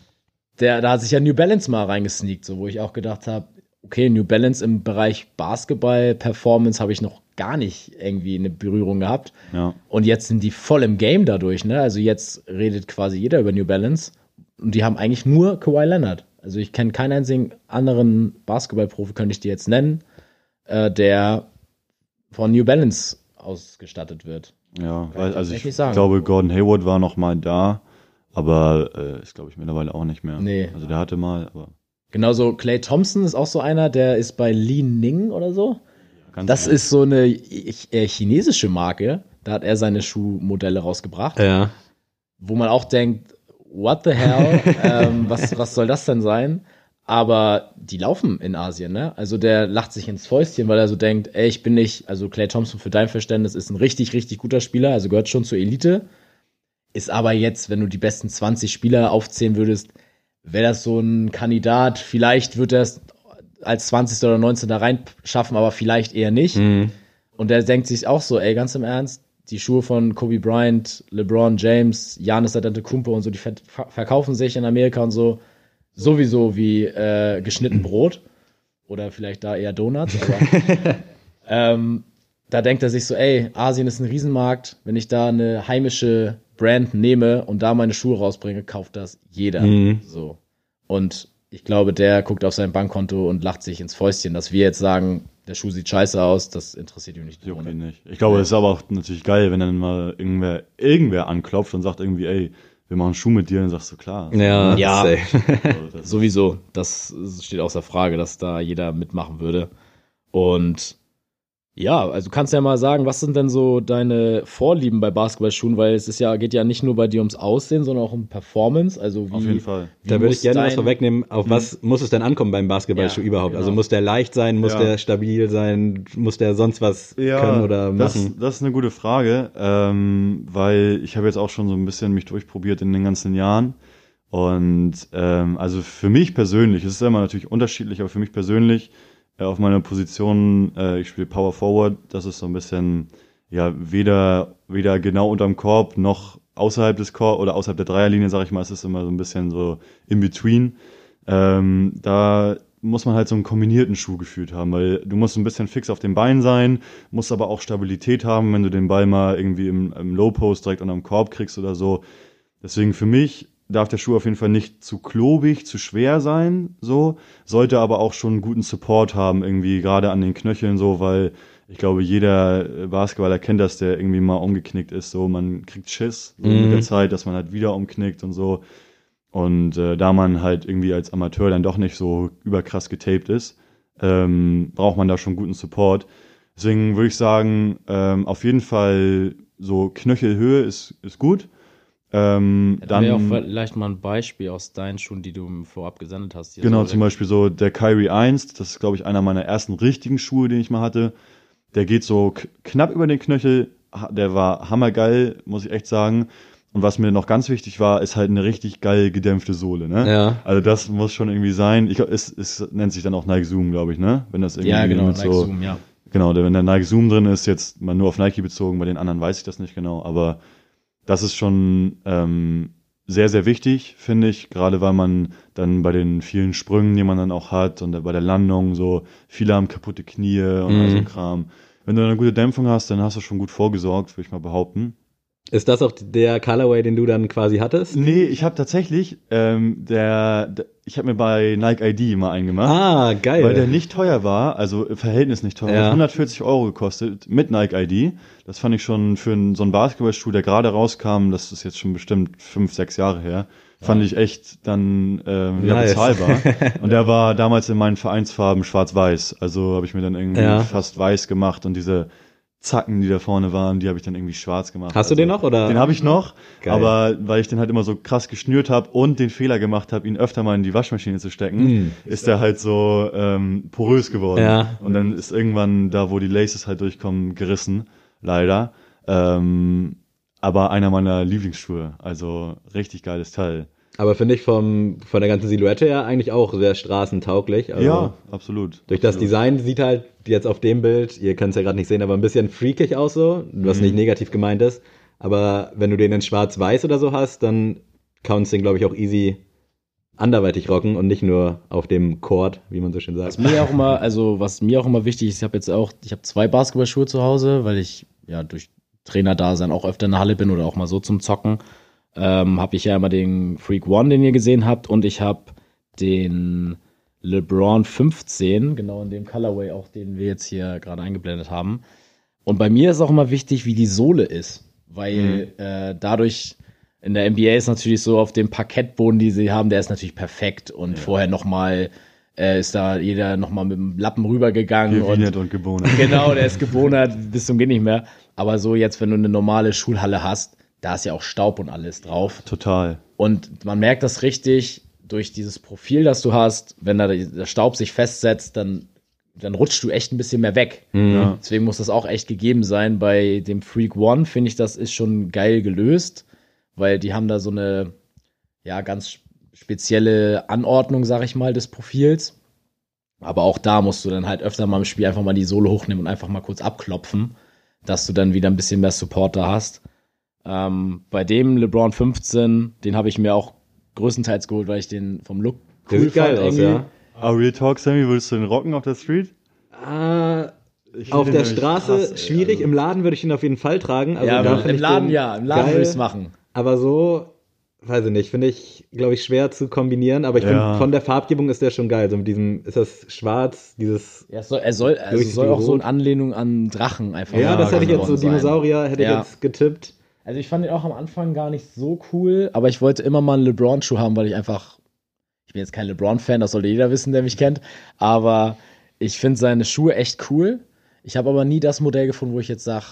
Der, da hat sich ja New Balance mal reingesneakt, so wo ich auch gedacht habe, okay, New Balance im Bereich Basketball-Performance habe ich noch gar nicht irgendwie eine Berührung gehabt. Ja. Und jetzt sind die voll im Game dadurch, ne? Also jetzt redet quasi jeder über New Balance und die haben eigentlich nur Kawhi Leonard. Also ich kenne keinen einzigen anderen Basketballprofi, könnte ich dir jetzt nennen, äh, der von New Balance ausgestattet wird. Ja, weil, ich also ich sagen. glaube, Gordon Hayward war noch mal da, aber äh, ist, glaube ich, mittlerweile auch nicht mehr. Nee. Also der hatte mal, aber Genauso Clay Thompson ist auch so einer, der ist bei Li Ning oder so. ganz Das ehrlich, ist so eine äh, chinesische Marke. Da hat er seine Schuhmodelle rausgebracht. Ja. wo man auch denkt, what the hell, ähm, was, was soll das denn sein? Aber die laufen in Asien, ne? Also der lacht sich ins Fäustchen, weil er so denkt, ey, ich bin nicht, also Clay Thompson für dein Verständnis ist ein richtig, richtig guter Spieler, also gehört schon zur Elite. Ist aber jetzt, wenn du die besten 20 Spieler aufzählen würdest, wäre das so ein Kandidat, vielleicht wird er es als 20. oder 19. da rein schaffen, aber vielleicht eher nicht. Mhm. Und der denkt sich auch so, ey, ganz im Ernst, die Schuhe von Kobe Bryant, LeBron James, Giannis Antetokounmpo und so, die ver verkaufen sich in Amerika und so sowieso wie äh, geschnitten Brot oder vielleicht da eher Donuts. Aber, ähm, da denkt er sich so, ey, Asien ist ein Riesenmarkt. Wenn ich da eine heimische Brand nehme und da meine Schuhe rausbringe, kauft das jeder. Mhm. So. Und ich glaube, der guckt auf sein Bankkonto und lacht sich ins Fäustchen, dass wir jetzt sagen, der Schuh sieht scheiße aus, das interessiert ihn nicht. juckt ihn nicht. Ich glaube, es ist aber auch natürlich geil, wenn dann mal irgendwer, irgendwer anklopft und sagt irgendwie, ey, wir machen Schuh mit dir, dann sagst du klar. Ja, Ja. Also das- Sowieso, das steht außer Frage, dass da jeder mitmachen würde. Und ja, also du kannst ja mal sagen, was sind denn so deine Vorlieben bei Basketballschuhen, weil es ist ja, geht ja nicht nur bei dir ums Aussehen, sondern auch um Performance. Also wie, Auf jeden Fall. wie Da würde ich gerne was dein- vorwegnehmen. Auf was muss es denn ankommen beim Basketballschuh Ja, überhaupt? genau. Also muss der leicht sein, muss Ja. der stabil sein, muss der sonst was können oder das, machen? das ist eine gute Frage, ähm, weil ich habe jetzt auch schon so ein bisschen mich durchprobiert in den ganzen Jahren. Und ähm, also für mich persönlich, es ist immer natürlich unterschiedlich, aber für mich persönlich äh, auf meiner Position, äh, ich spiele Power Forward, das ist so ein bisschen, ja, weder, weder genau unterm Korb noch außerhalb des Korb oder außerhalb der Dreierlinie, sage ich mal, es ist immer so ein bisschen so in between. Ähm, da muss man halt so einen kombinierten Schuh gefühlt haben, weil du musst ein bisschen fix auf den Beinen sein, musst aber auch Stabilität haben, wenn du den Ball mal irgendwie im, im Low Post direkt unterm Korb kriegst oder so. Deswegen für mich darf der Schuh auf jeden Fall nicht zu klobig, zu schwer sein, so, sollte aber auch schon einen guten Support haben, irgendwie gerade an den Knöcheln so, weil ich glaube, jeder Basketballer kennt das, der irgendwie mal umgeknickt ist, so, man kriegt Schiss so mit der Zeit, dass man halt wieder umknickt und so. Und äh, da man halt irgendwie als Amateur dann doch nicht so überkrass getaped ist, ähm, braucht man da schon guten Support. Deswegen würde ich sagen, ähm, auf jeden Fall so Knöchelhöhe ist, ist gut. Ähm, Dann dann wäre auch vielleicht mal ein Beispiel aus deinen Schuhen, die du vorab gesendet hast. Genau, so zum Beispiel so der Kyrie 1, das ist, glaube ich, einer meiner ersten richtigen Schuhe, den ich mal hatte. Der geht so knapp über den Knöchel, der war hammergeil, muss ich echt sagen. Und was mir noch ganz wichtig war, ist halt eine richtig geil gedämpfte Sohle, ne? Ja. Also das muss schon irgendwie sein. Ich es, es nennt sich dann auch Nike Zoom, glaube ich, ne? Wenn das irgendwie Ja, genau, Nike so, Zoom, ja. Genau, wenn der Nike Zoom drin ist, jetzt mal nur auf Nike bezogen, bei den anderen weiß ich das nicht genau, aber das ist schon ähm, sehr, sehr wichtig, finde ich, gerade weil man dann bei den vielen Sprüngen, die man dann auch hat und bei der Landung so, viele haben kaputte Knie und all so Kram. Wenn du eine gute Dämpfung hast, dann hast du schon gut vorgesorgt, würde ich mal behaupten. Ist das auch der Colorway, den du dann quasi hattest? Nee, ich habe tatsächlich, ähm, der, der ich habe mir bei Nike ID mal eingemacht. Ah, geil. Weil der nicht teuer war, also im Verhältnis nicht teuer, Ja. hat 140 Euro gekostet mit Nike ID. Das fand ich schon für einen, so einen Basketballschuh, der gerade rauskam, das ist jetzt schon bestimmt fünf, sechs Jahre her, fand ich echt dann ähm, Nice. bezahlbar. Und der war damals in meinen Vereinsfarben schwarz-weiß. Also habe ich mir dann irgendwie Ja. fast weiß gemacht und diese Zacken, die da vorne waren, die habe ich dann irgendwie schwarz gemacht. Hast du also, den noch, oder? Den habe ich noch, Geil. aber weil ich den halt immer so krass geschnürt habe und den Fehler gemacht habe, ihn öfter mal in die Waschmaschine zu stecken, ist der halt so ähm, porös geworden. Mm. Ja. Und dann ist irgendwann da, wo die Laces halt durchkommen, gerissen, leider. Ähm, aber einer meiner Lieblingsschuhe, also richtig geiles Teil. Aber finde ich vom, von der ganzen Silhouette her eigentlich auch sehr straßentauglich. Also ja, absolut. Durch das absolut. Design sieht halt jetzt auf dem Bild, ihr könnt es ja gerade nicht sehen, aber ein bisschen freakig aus so, was nicht negativ gemeint ist. Aber wenn du den in schwarz-weiß oder so hast, dann kannst du den, glaube ich, auch easy anderweitig rocken und nicht nur auf dem Court, wie man so schön sagt. Was mir auch immer, also was mir auch immer wichtig ist, ich habe jetzt auch, ich habe zwei Basketballschuhe zu Hause, weil ich ja durch Trainerdasein auch öfter in der Halle bin oder auch mal so zum Zocken. Ähm, habe ich ja immer den Freak One, den ihr gesehen habt, und ich habe den LeBron 15, genau in dem Colorway auch, den wir jetzt hier gerade eingeblendet haben. Und bei mir ist auch immer wichtig, wie die Sohle ist, weil äh, dadurch in der NBA ist natürlich so auf dem Parkettboden, die sie haben, der ist natürlich perfekt und vorher noch mal äh, ist da jeder noch mal mit dem Lappen rübergegangen und Gewienert und gebohnt. genau, der ist gebonert bis zum geht nicht mehr. Aber so jetzt, wenn du eine normale Schulhalle hast, da ist ja auch Staub und alles drauf. Total. Und man merkt das richtig durch dieses Profil, das du hast. Wenn da der Staub sich festsetzt, dann, dann rutscht du echt ein bisschen mehr weg. Ja. Deswegen muss das auch echt gegeben sein. Bei dem Freak One finde ich, das ist schon geil gelöst, weil die haben da so eine, ja, ganz spezielle Anordnung, sag ich mal, des Profils. Aber auch da musst du dann halt öfter mal im Spiel einfach mal die Sohle hochnehmen und einfach mal kurz abklopfen, dass du dann wieder ein bisschen mehr Support da hast. Ähm, bei dem LeBron 15, den habe ich mir auch größtenteils geholt, weil ich den vom Look Der sieht geil aus, irgendwie. ja. Aber Real Talk, Sammy, würdest du den rocken auf der Street? Ah, auf der Straße krass, ey. schwierig, im Laden würde ich ihn auf jeden Fall tragen. Also Ja, da im, Laden den ja, im Laden geil. würde ich es machen. Aber so, weiß ich nicht, finde ich, glaube ich, schwer zu kombinieren. Aber ich Ja. finde, von der Farbgebung ist der schon geil. So mit diesem, ist das schwarz, dieses. Ja, es soll, er soll, also soll auch so eine Anlehnung an Drachen einfach Ja, das hätte ich jetzt so, sein. Dinosaurier hätte Ja. ich jetzt getippt. Also ich fand ihn auch am Anfang gar nicht so cool, aber ich wollte immer mal einen LeBron-Schuh haben, weil ich einfach, ich bin jetzt kein LeBron-Fan, das sollte jeder wissen, der mich kennt, aber ich finde seine Schuhe echt cool. Ich habe aber nie das Modell gefunden, wo ich jetzt sage,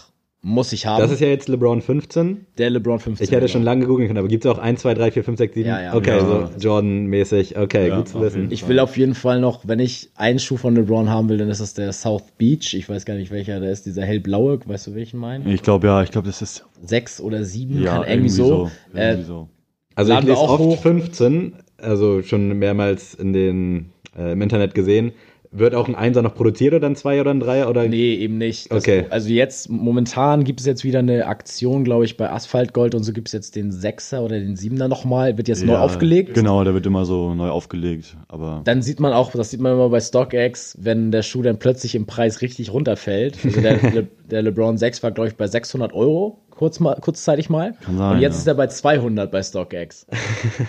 muss ich haben. Das ist ja jetzt LeBron 15. der LeBron 15. Ich hätte genau. schon lange googeln können, aber gibt es auch 1, 2, 3, 4, 5, 6, 7? Ja, ja. okay, Ja. so Jordan-mäßig. Okay, Ja, gut zu wissen. Ich will auf jeden Fall noch, wenn ich einen Schuh von LeBron haben will, dann ist das der South Beach. Ich weiß gar nicht welcher, der ist dieser hellblaue, weißt du welchen meinen? Ich glaube, ja, ich glaube, das ist Sechs oder sieben, ja, kann irgendwie so. Äh, Irgendwie so. Also ich lese auch oft hoch. 15, also schon mehrmals in den, äh, im Internet gesehen. Wird auch ein Einser noch produziert oder ein Zweier oder ein Dreier? Oder? Nee, eben nicht. Das, Okay. Also jetzt, momentan gibt es jetzt wieder eine Aktion, glaube ich, bei Asphaltgold und so gibt es jetzt den Sechser oder den Siebener nochmal, wird jetzt neu Ja, aufgelegt. Genau, der wird immer so neu aufgelegt. Aber Dann sieht man auch, das sieht man immer bei StockX, wenn der Schuh dann plötzlich im Preis richtig runterfällt. Also der, Le, der LeBron 6 war, glaube ich, bei 600 Euro, kurz mal, kurzzeitig mal. Kann sein, und jetzt ja. ist er bei 200 bei StockX.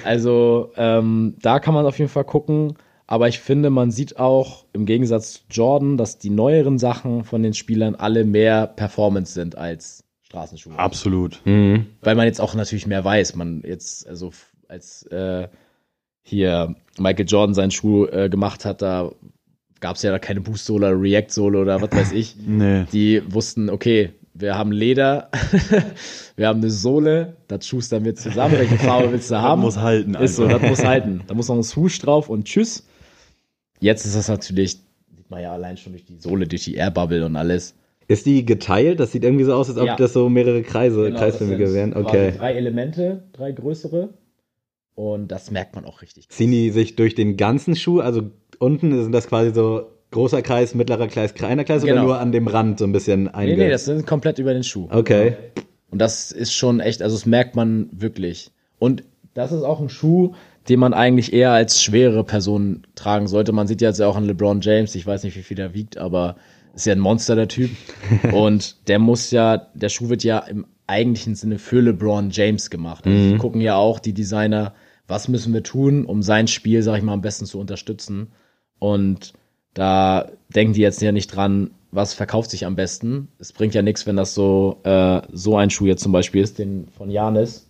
also ähm, da kann man auf jeden Fall gucken. Aber ich finde, man sieht auch im Gegensatz zu Jordan, dass die neueren Sachen von den Spielern alle mehr Performance sind als Straßenschuhe. absolut. Mhm. Weil man jetzt auch natürlich mehr weiß. Man jetzt, also als äh, hier Michael Jordan seinen Schuh äh, gemacht hat, da gab es ja da keine Boost-Sohle oder React-Sohle oder was weiß ich. Nee. Die wussten, okay, wir haben Leder, wir haben eine Sohle, das schustern wir zusammen. Welche Farbe willst du haben? muss halten Ist so, das muss halten. Da muss noch ein Swoosh drauf und tschüss. Jetzt ist das natürlich, sieht man ja allein schon durch die Sohle, durch die Airbubble und alles. Ist die geteilt? Das sieht irgendwie so aus, als ob Ja. das so mehrere Kreise, Genau, kreisförmige wären. Okay. Drei Elemente, drei größere. Und das merkt man auch richtig. Ziehen die sich durch den ganzen Schuh? Also unten sind das quasi so großer Kreis, mittlerer Kreis, kleiner Kreis oder Genau. nur an dem Rand so ein bisschen einge... Nee, nee, das sind komplett über den Schuh. Okay. Und das ist schon echt, also das merkt man wirklich. Und das ist auch ein Schuh, den man eigentlich eher als schwerere Person tragen sollte. Man sieht ja jetzt ja auch an LeBron James, ich weiß nicht, wie viel der wiegt, aber ist ja ein Monster, der Typ. Und der muss ja, der Schuh wird ja im eigentlichen Sinne für LeBron James gemacht. Also Die gucken ja auch, die Designer, was müssen wir tun, um sein Spiel, sag ich mal, am besten zu unterstützen. Und da denken die jetzt ja nicht dran, was verkauft sich am besten. Es bringt ja nichts, wenn das so, äh, so ein Schuh jetzt zum Beispiel ist, den von Janis,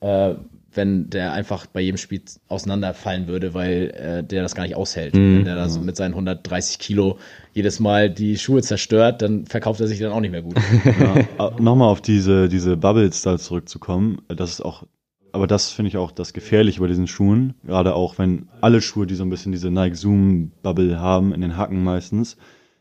äh, wenn der einfach bei jedem Spiel auseinanderfallen würde, weil äh, der das gar nicht aushält. Wenn der das mit seinen 130 Kilo jedes Mal die Schuhe zerstört, dann verkauft er sich dann auch nicht mehr gut. Ja, äh, Nochmal auf diese, diese Bubbles da zurückzukommen, äh, das ist auch, aber das finde ich auch das Gefährliche bei diesen Schuhen, gerade auch wenn alle Schuhe, die so ein bisschen diese Nike Zoom Bubble haben, in den Hacken meistens,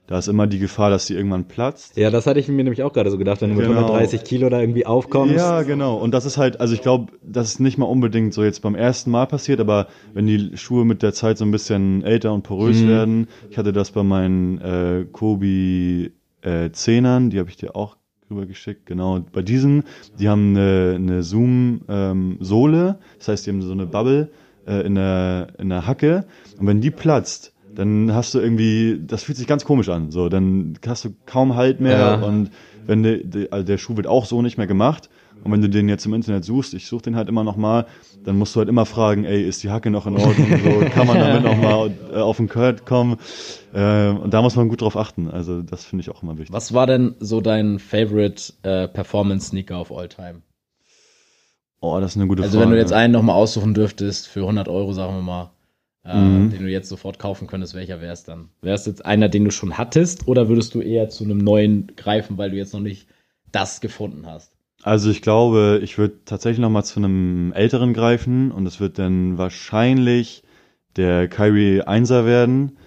da ist immer die Gefahr, dass die irgendwann platzt. Ja, das hatte ich mir nämlich auch gerade so gedacht, wenn du mit Genau. 130 Kilo da irgendwie aufkommst. Ja, genau. Und das ist halt, also ich glaube, das ist nicht mal unbedingt so jetzt beim ersten Mal passiert, aber wenn die Schuhe mit der Zeit so ein bisschen älter und porös werden, ich hatte das bei meinen äh, Kobi äh, Zehnern, die habe ich dir auch rübergeschickt, genau. Bei diesen, die haben eine, eine Zoom-Sohle, das heißt, die haben so eine Bubble äh, in, der, in der Hacke und wenn die platzt, dann hast du irgendwie, das fühlt sich ganz komisch an, so, dann hast du kaum Halt mehr Ja. und wenn de, de, also der Schuh wird auch so nicht mehr gemacht und wenn du den jetzt im Internet suchst, ich suche den halt immer noch mal, dann musst du halt immer fragen, ey, ist die Hacke noch in Ordnung, so, kann man damit noch mal äh, auf den Kurt kommen äh, und da muss man gut drauf achten, also das finde ich auch immer wichtig. Was war denn so dein Favorite äh, Performance Sneaker of all time? Oh, das ist eine gute Also Frage. wenn du jetzt einen nochmal aussuchen dürftest für 100 Euro, sagen wir mal, Mhm. den du jetzt sofort kaufen könntest, welcher wäre es dann? Wäre es jetzt einer, den du schon hattest, oder würdest du eher zu einem neuen greifen, weil du jetzt noch nicht das gefunden hast? Also ich glaube, ich würde tatsächlich noch mal zu einem älteren greifen und es wird dann wahrscheinlich der Kyrie 1er werden.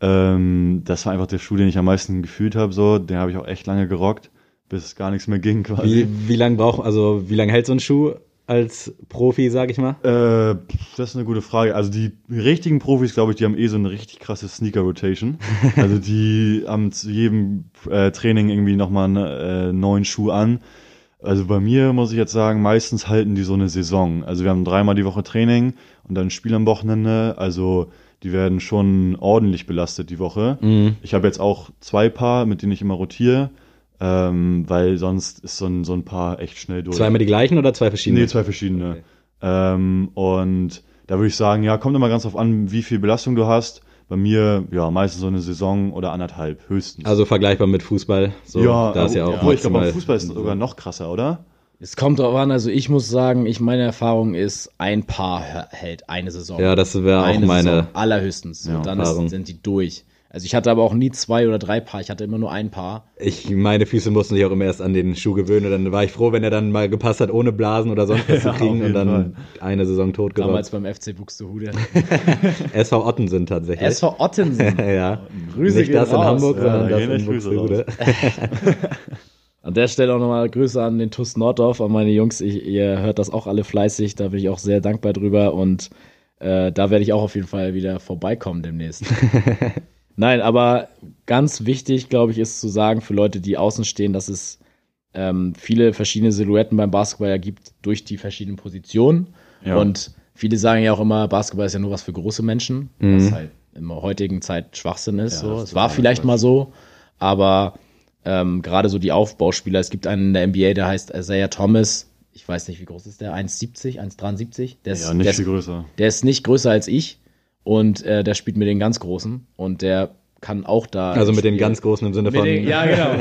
Ähm, das war einfach der Schuh, den ich am meisten gefühlt habe. So, den habe ich auch echt lange gerockt, bis es gar nichts mehr ging quasi. Wie, wie lang braucht, also wie lang hält so ein Schuh als Profi, sag ich mal? Äh, das ist eine gute Frage. Also die richtigen Profis, glaube ich, die haben eh so eine richtig krasse Sneaker-Rotation. also die haben zu jedem äh, Training irgendwie nochmal einen äh, neuen Schuh an. Also bei mir muss ich jetzt sagen, meistens halten die so eine Saison. Also wir haben dreimal die Woche Training und dann ein Spiel am Wochenende. Also die werden schon ordentlich belastet die Woche. Ich habe jetzt auch zwei Paar, mit denen ich immer rotiere, ähm, weil sonst ist so ein, so ein Paar echt schnell durch. Zweimal die gleichen oder zwei verschiedene? Nee, zwei verschiedene. Ähm, und da würde ich sagen, ja, kommt immer ganz drauf an, wie viel Belastung du hast. Bei mir, ja, meistens so eine Saison oder anderthalb, höchstens. Also vergleichbar mit Fußball. So, ja, da ist ja auch obwohl ich glaube, beim Fußball ist es sogar noch krasser, oder? Es kommt drauf an, also ich muss sagen, ich meine Erfahrung ist, ein Paar hä- hält eine Saison. Ja, das wäre auch eine meine. Saison, allerhöchstens. Ja, und dann ist, sind die durch. Also ich hatte aber auch nie zwei oder drei Paar, ich hatte immer nur ein Paar. Ich, meine Füße mussten sich auch immer erst an den Schuh gewöhnen und dann war ich froh, wenn er dann mal gepasst hat, ohne Blasen oder sonst was Ja, zu kriegen und dann eine Saison tot Damals geraubt. beim FC Buxtehude. SV Ottensen tatsächlich. SV Ottensen. ja. Grüße Nicht das in raus. Hamburg, Ja, sondern da das in Buxtehude. An der Stelle auch nochmal Grüße an den TUS Norddorf, an meine Jungs. Ich, ihr hört das auch alle fleißig, da bin ich auch sehr dankbar drüber und äh, da werde ich auch auf jeden Fall wieder vorbeikommen demnächst. Nein, aber ganz wichtig, glaube ich, ist zu sagen für Leute, die außen stehen, dass es ähm, viele verschiedene Silhouetten beim Basketball ja gibt durch die verschiedenen Positionen. Ja. Und viele sagen ja auch immer, Basketball ist ja nur was für große Menschen, was halt in der heutigen Zeit Schwachsinn ist. Ja, so. Es war vielleicht Quatsch. mal so, aber ähm, gerade so die Aufbauspieler, es gibt einen in der NBA, der heißt Isaiah Thomas. Ich weiß nicht, wie groß ist der? 1,70, 1,73? Der ist, Ja, nicht der, viel ist, größer. der ist nicht größer als ich und äh, der spielt mit den ganz Großen und der kann auch da. Also mit den spielen. ganz großen im Sinne Mit von. den, ja, genau.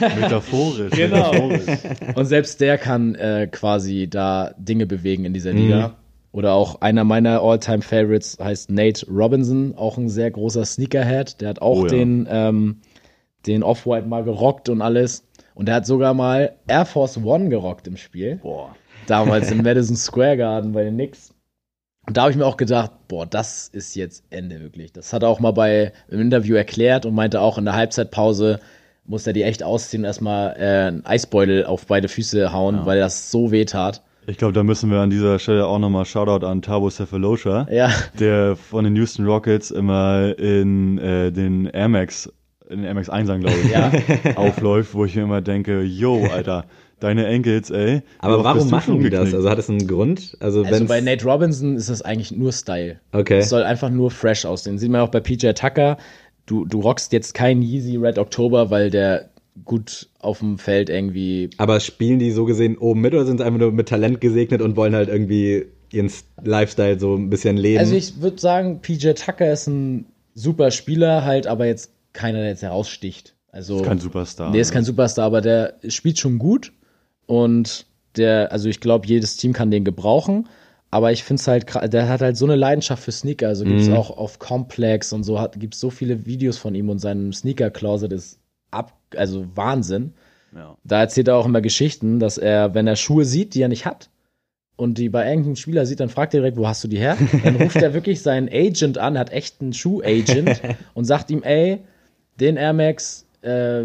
Metaphorisch. Genau. Metaphorisch. Und selbst der kann äh, quasi da Dinge bewegen in dieser Liga. Oder auch einer meiner All-Time-Favorites heißt Nate Robinson, auch ein sehr großer Sneakerhead. Der hat auch Oh ja. den, ähm, den Off-White mal gerockt und alles. Und der hat sogar mal Air Force One gerockt im Spiel. Boah. Damals im Madison Square Garden bei den Knicks. Und da habe ich mir auch gedacht, boah, das ist jetzt Ende wirklich. Das hat er auch mal bei im Interview erklärt und meinte auch in der Halbzeitpause muss er die echt ausziehen und erstmal äh, einen Eisbeutel auf beide Füße hauen, weil das so weh tat. Ich glaube, da müssen wir an dieser Stelle auch nochmal Shoutout an Tabo Cephalosha, Ja, der von den Houston Rockets immer in äh, den Air Max, in den Air Max 1 glaube ich, Ja. aufläuft, wo ich mir immer denke, yo, Alter, deine Enkels, ey. Aber warum machen die das? Also hat es einen Grund? Also, also bei Nate Robinson ist das eigentlich nur Style. Okay. Es soll einfach nur fresh aussehen. Sieht man auch bei PJ Tucker. Du, du rockst jetzt keinen Yeezy Red October, weil der gut auf dem Feld irgendwie. Aber spielen die so gesehen oben mit oder sind sie einfach nur mit Talent gesegnet und wollen halt irgendwie ihren Lifestyle so ein bisschen leben? Also ich würde sagen, PJ Tucker ist ein super Spieler, halt, aber jetzt keiner, der jetzt heraussticht. Also, Ist kein Superstar. Nee, ist kein Superstar, aber der spielt schon gut und der, also ich glaube, jedes Team kann den gebrauchen. Aber ich finde es halt, der hat halt so eine Leidenschaft für Sneaker. Also gibt es auch auf Complex und so, gibt es so viele Videos von ihm und seinem Sneaker-Closet ist ab, also Wahnsinn. Ja. Da erzählt er auch immer Geschichten, dass er, wenn er Schuhe sieht, die er nicht hat, und die bei irgendeinem Spieler sieht, dann fragt er direkt, wo hast du die her? Dann ruft er wirklich seinen Agent an, hat echt einen Schuh-Agent und sagt ihm, ey, den Air Max, äh,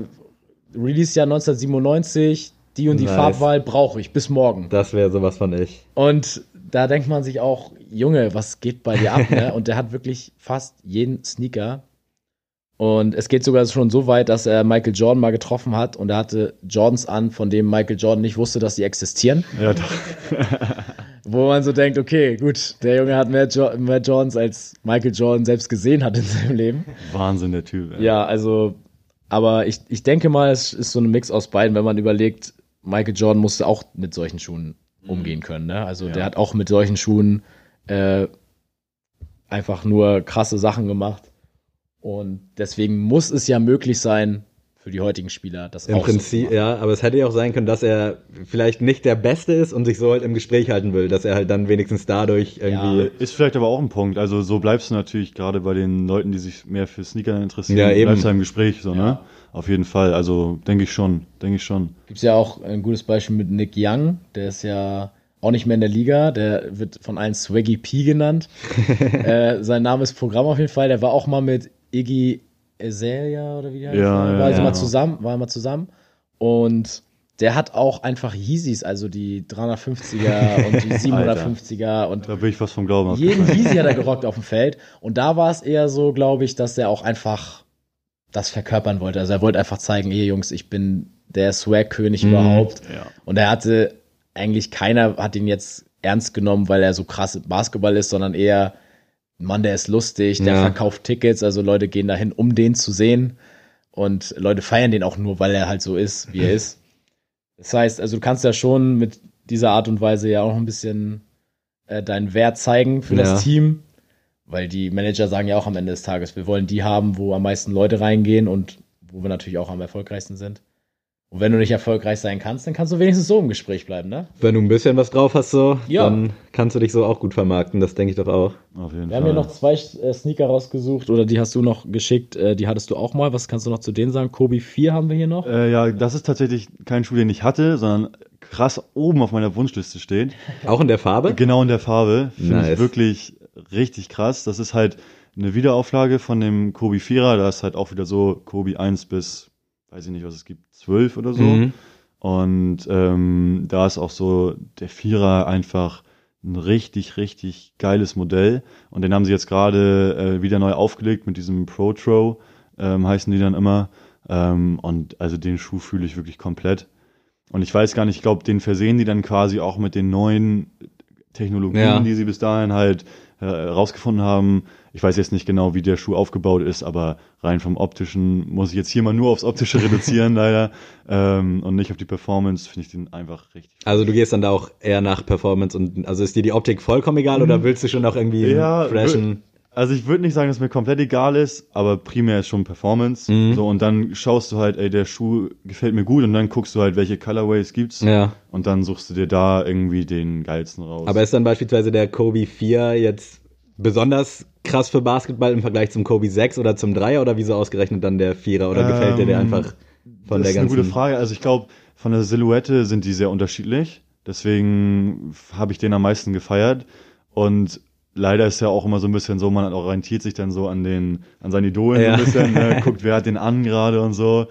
Release-Jahr 1997, die und die Nice. Farbwahl brauche ich, bis morgen. das wäre sowas von ich. Und da denkt man sich auch, Junge, was geht bei dir ab? Ne? Und der hat wirklich fast jeden Sneaker. Und es geht sogar schon so weit, dass er Michael Jordan mal getroffen hat und er hatte Jordans an, von dem Michael Jordan nicht wusste, dass sie existieren. Ja, doch. Wo man so denkt, okay, gut, der Junge hat mehr, jo mehr Jordans, als Michael Jordan selbst gesehen hat in seinem Leben. Wahnsinn, der Typ. ey. Ja, also, aber ich, ich denke mal, es ist so ein Mix aus beiden, wenn man überlegt, Michael Jordan musste auch mit solchen Schuhen umgehen können. Ne? Also der hat auch mit solchen Schuhen äh, einfach nur krasse Sachen gemacht. Und deswegen muss es ja möglich sein, für die heutigen Spieler das Im so Prinzip, machen. ja, aber es hätte ja auch sein können, dass er vielleicht nicht der Beste ist und sich so halt im Gespräch halten will, dass er halt dann wenigstens dadurch irgendwie. Ist vielleicht aber auch ein Punkt. Also so bleibst du natürlich gerade bei den Leuten, die sich mehr für Sneaker interessieren, Ja, eben. bleibst du im Gespräch, so, ne? Auf jeden Fall. Also denke ich schon, denke ich schon. Gibt es ja auch ein gutes Beispiel mit Nick Young, der ist ja auch nicht mehr in der Liga, der wird von allen Swaggy P genannt. äh, sein Name ist Programm auf jeden Fall, der war auch mal mit Iggy Azalea oder wie die heißt. Ja, war ja, also ja. mal zusammen, war mal zusammen und der hat auch einfach Yeezys, also die 350er und die 750er und Da bin ich fast vom Glauben jeden. Yeezy hat er gerockt auf dem Feld. Und da war es eher so, glaube ich, dass er auch einfach das verkörpern wollte. Also er wollte einfach zeigen, hey Jungs, ich bin der Swag-König überhaupt. ja. Und er hatte eigentlich keiner hat ihn jetzt ernst genommen, weil er so krass Basketball ist, sondern eher, Mann, der ist lustig, der Ja. verkauft Tickets, also Leute gehen dahin, um den zu sehen. Und Leute feiern den auch nur, weil er halt so ist, wie er ist. Das heißt, also du kannst ja schon mit dieser Art und Weise ja auch ein bisschen äh, deinen Wert zeigen für Ja. das Team. Weil die Manager sagen ja auch am Ende des Tages, wir wollen die haben, wo am meisten Leute reingehen und wo wir natürlich auch am erfolgreichsten sind. Und wenn du nicht erfolgreich sein kannst, dann kannst du wenigstens so im Gespräch bleiben, ne? Wenn du ein bisschen was drauf hast, so, Ja. dann kannst du dich so auch gut vermarkten, das denke ich doch auch. Auf jeden Wir Fall. haben hier noch zwei äh, Sneaker rausgesucht oder die hast du noch geschickt, äh, die hattest du auch mal. Was kannst du noch zu denen sagen? Kobe 4 haben wir hier noch. äh, ja, das ist tatsächlich kein Schuh, den ich hatte, sondern krass oben auf meiner Wunschliste steht. Auch in der Farbe? Genau in der Farbe. Finde Nice. ich wirklich richtig krass. Das ist halt eine Wiederauflage von dem Kobi 4er. Da ist halt auch wieder so Kobi 1 bis, weiß ich nicht, was es gibt, 12 oder so. Mhm. Und ähm, da ist auch so der Vierer einfach ein richtig, richtig geiles Modell. Und den haben sie jetzt gerade äh, wieder neu aufgelegt mit diesem Pro Tro, ähm, heißen die dann immer. Ähm, und also den Schuh fühle ich wirklich komplett. Und ich weiß gar nicht, ich glaube, den versehen die dann quasi auch mit den neuen Technologien, Ja. die sie bis dahin halt äh, rausgefunden haben. Ich weiß jetzt nicht genau, wie der Schuh aufgebaut ist, aber rein vom optischen muss ich jetzt hier mal nur aufs optische reduzieren, leider, ähm, und nicht auf die Performance. Finde ich den einfach richtig. Also du gehst dann da auch eher nach Performance und also ist dir die Optik vollkommen egal oder willst du schon auch irgendwie Ja, freshen? Also ich würde nicht sagen, dass mir komplett egal ist, aber primär ist schon Performance. Mhm. So und dann schaust du halt, ey, der Schuh gefällt mir gut und dann guckst du halt, welche Colorways gibt's Ja. und dann suchst du dir da irgendwie den geilsten raus. Aber ist dann beispielsweise der Kobe 4 jetzt besonders krass für Basketball im Vergleich zum Kobe 6 oder zum 3er oder wieso ausgerechnet dann der 4er oder gefällt dir der Ähm, einfach von das der ist eine ganzen gute Frage. Also ich glaube, von der Silhouette sind die sehr unterschiedlich. Deswegen habe ich den am meisten gefeiert. Und leider ist ja auch immer so ein bisschen so, man orientiert sich dann so an den, an seinen Idolen Ja. so ein bisschen, ne? guckt, wer hat den an gerade und so.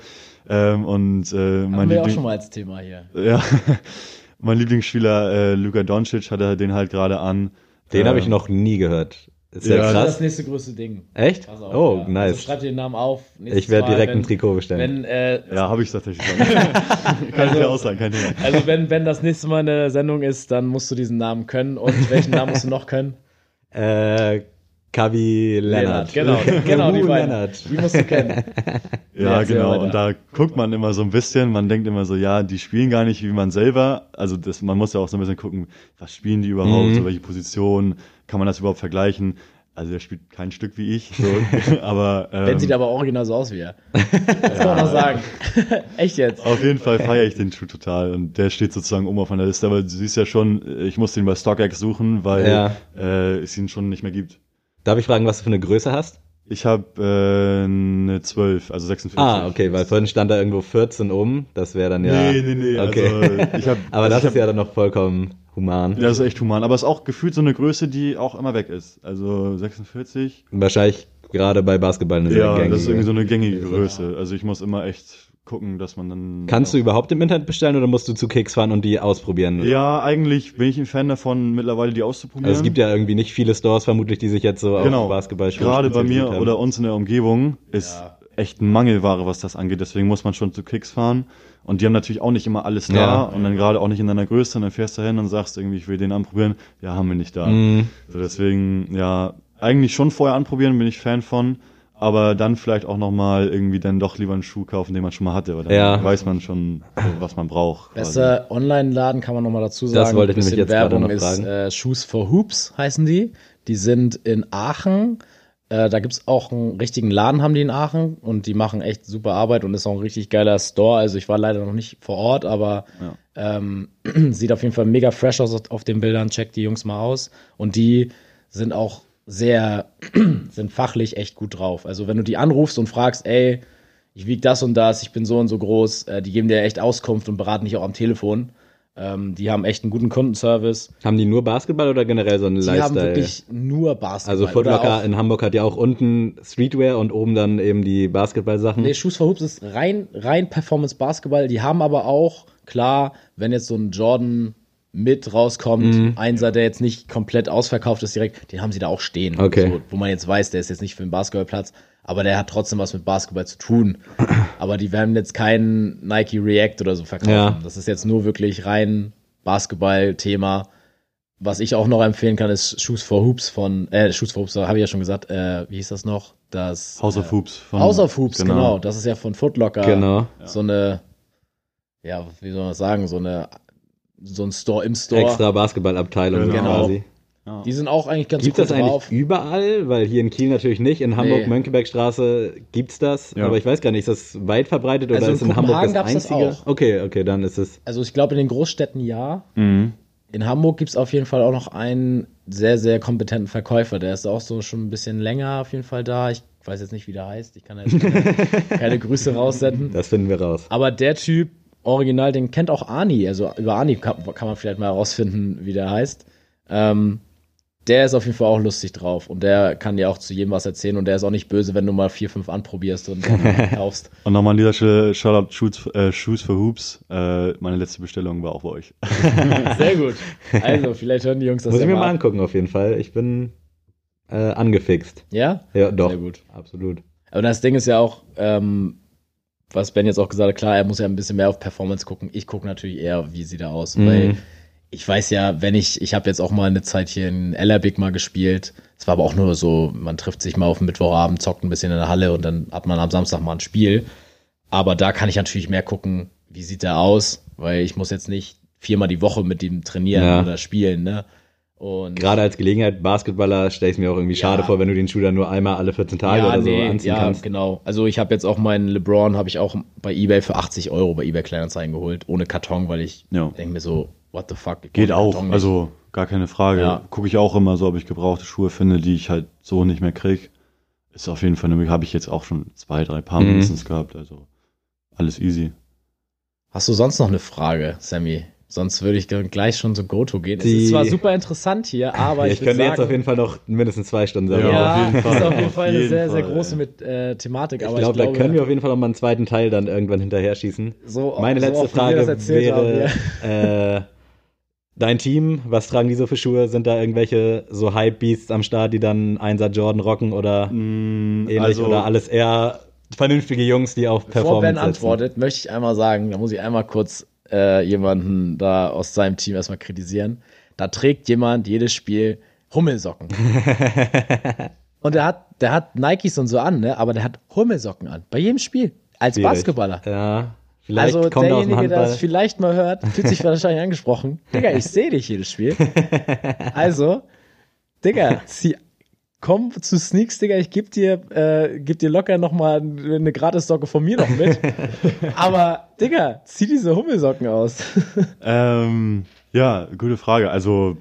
Ähm, und äh, Haben mein wir auch Liebling- schon mal als Thema hier. Ja, mein Lieblingsspieler äh, Luka Doncic hatte den halt gerade an. Den habe ich Ähm, noch nie gehört. Ist Ja, der Das ist krass? das nächste größte Ding. Echt? Auf, oh, ja. Also nice. schreib dir den Namen auf. Nächstes ich werde direkt wenn, ein Trikot bestellen. Wenn, äh, Ja, habe ich tatsächlich schon. Kann ich dir auch sagen, kein Thema. also wenn, wenn das nächste Mal eine Sendung ist, dann musst du diesen Namen können. Und welchen Namen musst du noch können? Äh, Kavi Lennart. Genau, genau die beiden. Lennart. Die musst du kennen. Ja, erzähl genau. Und da guckt man immer so ein bisschen, man denkt immer so, ja, die spielen gar nicht wie man selber. Also das, man muss ja auch so ein bisschen gucken, was spielen die überhaupt, Mhm. so welche Position, kann man das überhaupt vergleichen? Also der spielt kein Stück wie ich, so, aber ähm, Ben sieht aber original so aus wie er. Das kann man noch sagen. Echt jetzt. auf jeden Fall feiere ich den Schuh total und der steht sozusagen oben auf meiner Liste, aber du siehst ja schon, ich muss den bei StockX suchen, weil Ja. äh, es ihn schon nicht mehr gibt. Darf ich fragen, was du für eine Größe hast? Ich habe äh, eine 12, also 46. Ah, okay, weil vorhin stand da irgendwo 14 oben. Das wäre dann ja. Nee, nee, nee. Okay. Also, ich hab, Aber also das ist ja dann noch vollkommen human. Ja, das ist echt human. Aber es ist auch gefühlt so eine Größe, die auch immer weg ist. Also 46. Wahrscheinlich gerade bei Basketball eine sehr Ja, gängige. das ist irgendwie so eine gängige Größe. Also ich muss immer echt gucken, dass man dann. Kannst du überhaupt im Internet bestellen oder musst du zu Kicks fahren und die ausprobieren? Ja, eigentlich bin ich ein Fan davon, mittlerweile die auszuprobieren. Also es gibt ja irgendwie nicht viele Stores vermutlich, die sich jetzt so genau. auf Basketball Gerade bei mir haben. oder uns in der Umgebung ist Ja. Echt ein Mangelware, was das angeht. Deswegen muss man schon zu Kicks fahren. Und die haben natürlich auch nicht immer alles da. Ja. Und dann gerade auch nicht in deiner Größe. Und dann fährst du hin und sagst irgendwie, ich will den anprobieren. Ja, haben wir nicht da. Mhm. So, deswegen, ja, eigentlich schon vorher anprobieren, bin ich Fan von. Aber dann vielleicht auch nochmal irgendwie dann doch lieber einen Schuh kaufen, den man schon mal hatte. Weil dann Ja. weiß man schon, was man braucht. quasi. Bester Online-Laden kann man nochmal dazu sagen. Das wollte ich nämlich Bisschen jetzt gerade Werbung noch ist fragen. äh, Shoes for Hoops heißen die. Die sind in Aachen. Äh, da gibt's auch einen richtigen Laden, haben die in Aachen. Und die machen echt super Arbeit und ist auch ein richtig geiler Store. Also ich war leider noch nicht vor Ort, aber ähm, sieht auf jeden Fall mega fresh aus auf den Bildern. Checkt die Jungs mal aus. Und die sind auch sehr, sind fachlich echt gut drauf. Also wenn du die anrufst und fragst, ey, ich wiege das und das, ich bin so und so groß, äh, die geben dir echt Auskunft und beraten dich auch am Telefon. Ähm, die haben echt einen guten Kundenservice. Haben die nur Basketball oder generell so einen Die Lifestyle? haben wirklich nur Basketball. also Foot Oder Locker auch- in Hamburg hat ja auch unten Streetwear und oben dann eben die Basketballsachen. Nee, Shoes for Hoops ist rein, rein Performance Basketball. Die haben aber auch, klar, wenn jetzt so ein Jordan mit rauskommt, Mhm. Einser, der jetzt nicht komplett ausverkauft ist direkt, den haben sie da auch stehen. Okay. So, wo man jetzt weiß, der ist jetzt nicht für den Basketballplatz, aber der hat trotzdem was mit Basketball zu tun. aber die werden jetzt keinen Nike React oder so verkaufen. Ja. Das ist jetzt nur wirklich rein Basketball-Thema. Was ich auch noch empfehlen kann, ist Shoes for Hoops von, äh, Shoes for Hoops, habe ich ja schon gesagt, äh, wie hieß das noch? Das House of Hoops. Von, House of Hoops, genau. Das ist ja von Footlocker. Genau. So eine, ja, wie soll man das sagen, so eine, so ein Store im Store. Extra Basketballabteilung Genau. quasi. Die sind auch eigentlich ganz Gibt gut das eigentlich drauf. überall? Weil hier in Kiel natürlich nicht. In Hamburg, Nee. Mönckebergstraße gibt's das. Ja. Aber ich weiß gar nicht, ist das weit verbreitet oder Also in ist in Hamburg das gab's das einzige? auch. Okay, okay, dann ist es. Also ich glaube in den Großstädten ja. Mhm. In Hamburg gibt's auf jeden Fall auch noch einen sehr, sehr kompetenten Verkäufer. Der ist auch so schon ein bisschen länger auf jeden Fall da. Ich weiß jetzt nicht, wie der heißt. Ich kann da jetzt keine, keine Grüße raussenden. Das finden wir raus. Aber der Typ, original, den kennt auch Ani. Also über Ani kann, kann man vielleicht mal herausfinden, wie der heißt. Ähm, der ist auf jeden Fall auch lustig drauf. Und der kann dir auch zu jedem was erzählen. Und der ist auch nicht böse, wenn du mal vier, fünf anprobierst und kaufst. Und nochmal an dieser Stelle, Shoutout Shoes, äh, Shoes for Hoops. Äh, meine letzte Bestellung war auch bei euch. Sehr gut. Also, vielleicht hören die Jungs das Muss ja ich mir mal ab. angucken auf jeden Fall. Ich bin äh, angefixt. Ja? Ja, doch. Sehr gut. Absolut. Aber das Ding ist ja auch, ähm, was Ben jetzt auch gesagt hat, klar, er muss ja ein bisschen mehr auf Performance gucken. Ich gucke natürlich eher, wie sieht er aus. Mhm. Weil ich weiß ja, wenn ich, ich habe jetzt auch mal eine Zeit hier in Ellerbeck mal gespielt. Es war aber auch nur so, man trifft sich mal auf den Mittwochabend, zockt ein bisschen in der Halle und dann hat man am Samstag mal ein Spiel. Aber da kann ich natürlich mehr gucken, wie sieht er aus, weil ich muss jetzt nicht viermal die Woche mit ihm trainieren Ja. oder spielen, ne? Und Gerade als Gelegenheit, Basketballer, stelle ich mir auch irgendwie schade Ja. vor, wenn du den Schuh dann nur einmal alle 14 Tage oder so anziehen ja, kannst. genau. Also ich habe jetzt auch meinen LeBron, habe ich auch bei eBay für 80 Euro bei eBay Kleinanzeigen geholt, ohne Karton, weil ich Ja. denke mir so, what the fuck. ich Geht auch, nicht. also gar keine Frage. Ja. Gucke ich auch immer so, ob ich gebrauchte Schuhe finde, die ich halt so nicht mehr krieg. Ist auf jeden Fall, eine- habe ich jetzt auch schon zwei, drei Paar Mhm. mindestens gehabt. Also alles easy. Hast du sonst noch eine Frage, Sammy? Sonst würde ich gleich schon so Go-To gehen. Die- Es ist zwar super interessant hier, aber Ja, ich, ich könnte jetzt sagen, auf jeden Fall noch mindestens zwei Stunden Ja, sagen. ja, auf jeden Fall. ist auf jeden Fall eine jeden sehr, sehr Fall, große ey. mit, äh, Thematik. Ich aber glaube, da können wir auf jeden Fall noch mal einen zweiten Teil dann irgendwann hinterher schießen. so, Meine so letzte das Frage wäre, haben, äh, dein Team, was tragen die so für Schuhe? Sind da irgendwelche so Hype-Beasts am Start, die dann Einser Jordan rocken oder Mm, ähnlich also, oder alles eher vernünftige Jungs, die auf Bevor Performance Ben setzen? antwortet, möchte ich einmal sagen, da muss ich einmal kurz äh, jemanden da aus seinem Team erstmal kritisieren. Da trägt jemand jedes Spiel Hummelsocken. und der hat, der hat Nikes und so an, ne? aber der hat Hummelsocken an. Bei jedem Spiel. Als Schwierig. Basketballer. Ja. Vielleicht Also er derjenige, der das vielleicht mal hört, fühlt sich wahrscheinlich angesprochen. Digga, ich sehe dich jedes Spiel. Also, Digga, zieh, komm zu Sneaks, Digga, ich geb dir, äh, geb dir locker noch mal eine Gratissocke von mir noch mit. Aber, Digga, zieh diese Hummelsocken aus. Ähm, ja, gute Frage. Also,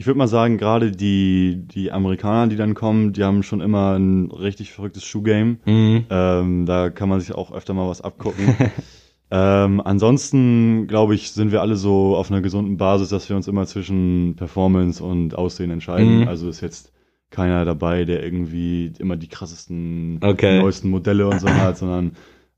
ich würde mal sagen, gerade die, die Amerikaner, die dann kommen, die haben schon immer ein richtig verrücktes Schuhgame. Mhm. Ähm, da kann man sich auch öfter mal was abgucken. ähm, ansonsten, glaube ich, sind wir alle so auf einer gesunden Basis, dass wir uns immer zwischen Performance und Aussehen entscheiden. Mhm. Also ist jetzt keiner dabei, der irgendwie immer die krassesten, Okay. neuesten Modelle und so hat, sondern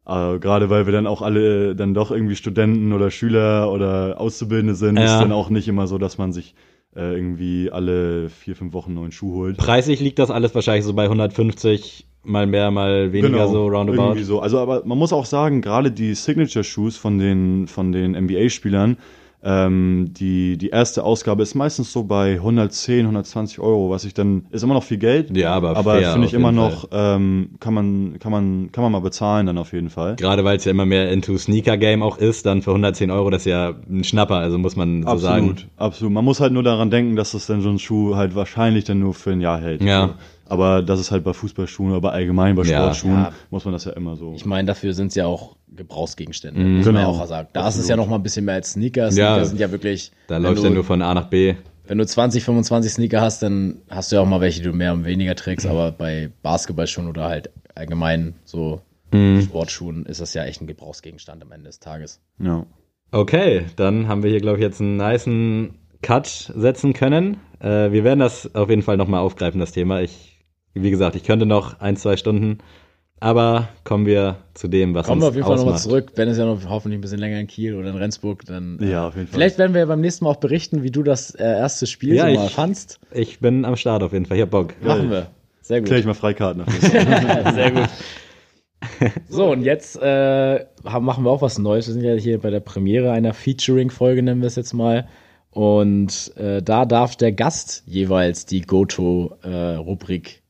äh, gerade weil wir dann auch alle dann doch irgendwie Studenten oder Schüler oder Auszubildende sind, Ja. ist dann auch nicht immer so, dass man sich äh, irgendwie alle vier, fünf Wochen neuen Schuh holt. Preislich liegt das alles wahrscheinlich so bei 150, mal mehr, mal weniger so roundabout. Genau, Irgendwie so. Also, aber man muss auch sagen, gerade die Signature-Shoes von den, von den NBA-Spielern, ähm, die, die erste Ausgabe ist meistens so bei 110, 120 Euro, was ich dann, ist immer noch viel Geld. Ja, aber aber finde ich immer noch, ähm, kann man, kann man, kann man mal bezahlen dann auf jeden Fall. Gerade weil es ja immer mehr into Sneaker-Game auch ist, dann für 110 Euro, das ist ja ein Schnapper, also muss man so Absolut, sagen. absolut. Man muss halt nur daran denken, dass das dann so ein Schuh halt wahrscheinlich dann nur für ein Jahr hält. Ja. So. Aber das ist halt bei Fußballschuhen oder allgemein bei Ja, Sportschuhen, ja. muss man das ja immer so. Ich meine, dafür sind es ja auch Gebrauchsgegenstände, Mhm. muss man ja Genau. auch sagen. Da ist es ja noch mal ein bisschen mehr als Sneaker. Sneaker Ja. sind ja wirklich, Da läuft du, ja nur von A nach B. wenn du 20, 25 Sneaker hast, dann hast du ja auch mal welche, die du mehr und weniger trägst, aber bei Basketballschuhen oder halt allgemein so Mhm. Sportschuhen ist das ja echt ein Gebrauchsgegenstand am Ende des Tages. ja. Okay, dann haben wir hier, glaube ich, jetzt einen niceen Cut setzen können. Äh, wir werden das auf jeden Fall nochmal aufgreifen, das Thema. Ich, wie gesagt, ich könnte noch ein, zwei Stunden, aber kommen wir zu dem, was Kommen wir uns auf jeden Fall nochmal zurück. Ben ist ja noch hoffentlich ein bisschen länger in Kiel oder in Rendsburg. Dann, äh, Ja, auf jeden Fall. Vielleicht werden wir beim nächsten Mal auch berichten, wie du das äh, erste Spiel Ja, so mal ich- fandst. Ich bin am Start auf jeden Fall, ich hab Bock. Machen wir. Sehr gut. Klär ich mal Freikarten auf jeden Fall. Sehr gut. So, und jetzt äh, machen wir auch was Neues. Wir sind ja hier bei der Premiere einer Featuring-Folge, nennen wir es jetzt mal. Und äh, da darf der Gast jeweils die Go-To-Rubrik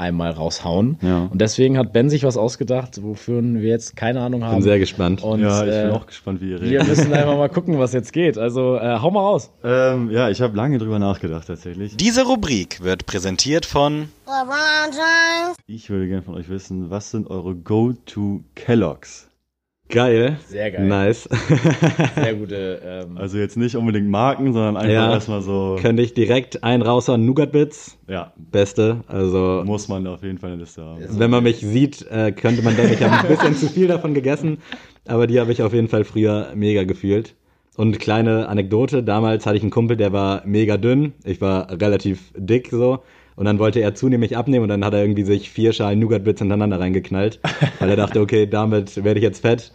einmal raushauen. Ja. Und deswegen hat Ben sich was ausgedacht, wofür wir jetzt keine Ahnung haben. Bin sehr gespannt. und ja, ich bin äh, auch gespannt, wie ihr wir redet. müssen einfach mal gucken, was jetzt geht. Also äh, hau mal raus. Ähm, ja, ich habe lange drüber nachgedacht tatsächlich. Diese Rubrik wird präsentiert von LeBron James. Ich würde gerne von euch wissen, was sind eure Go-To Kelloggs? Geil. Sehr geil. Nice. Sehr gute. Ähm, Also jetzt nicht unbedingt Marken, sondern einfach Ja. erstmal so. Könnte ich direkt einen raushauen. Nougat Bits. Ja, Beste. Also, muss man auf jeden Fall eine Liste haben. wenn man mich sieht, äh, könnte man denken, ich habe ein bisschen zu viel davon gegessen. Aber die habe ich auf jeden Fall früher mega gefühlt. Und kleine Anekdote, damals hatte ich einen Kumpel, der war mega dünn. Ich war relativ dick so. Und dann wollte er zunehmend abnehmen und dann hat er irgendwie sich vier Schalen Nougat-Bits hintereinander reingeknallt. Weil er dachte, okay, damit werde ich jetzt fett.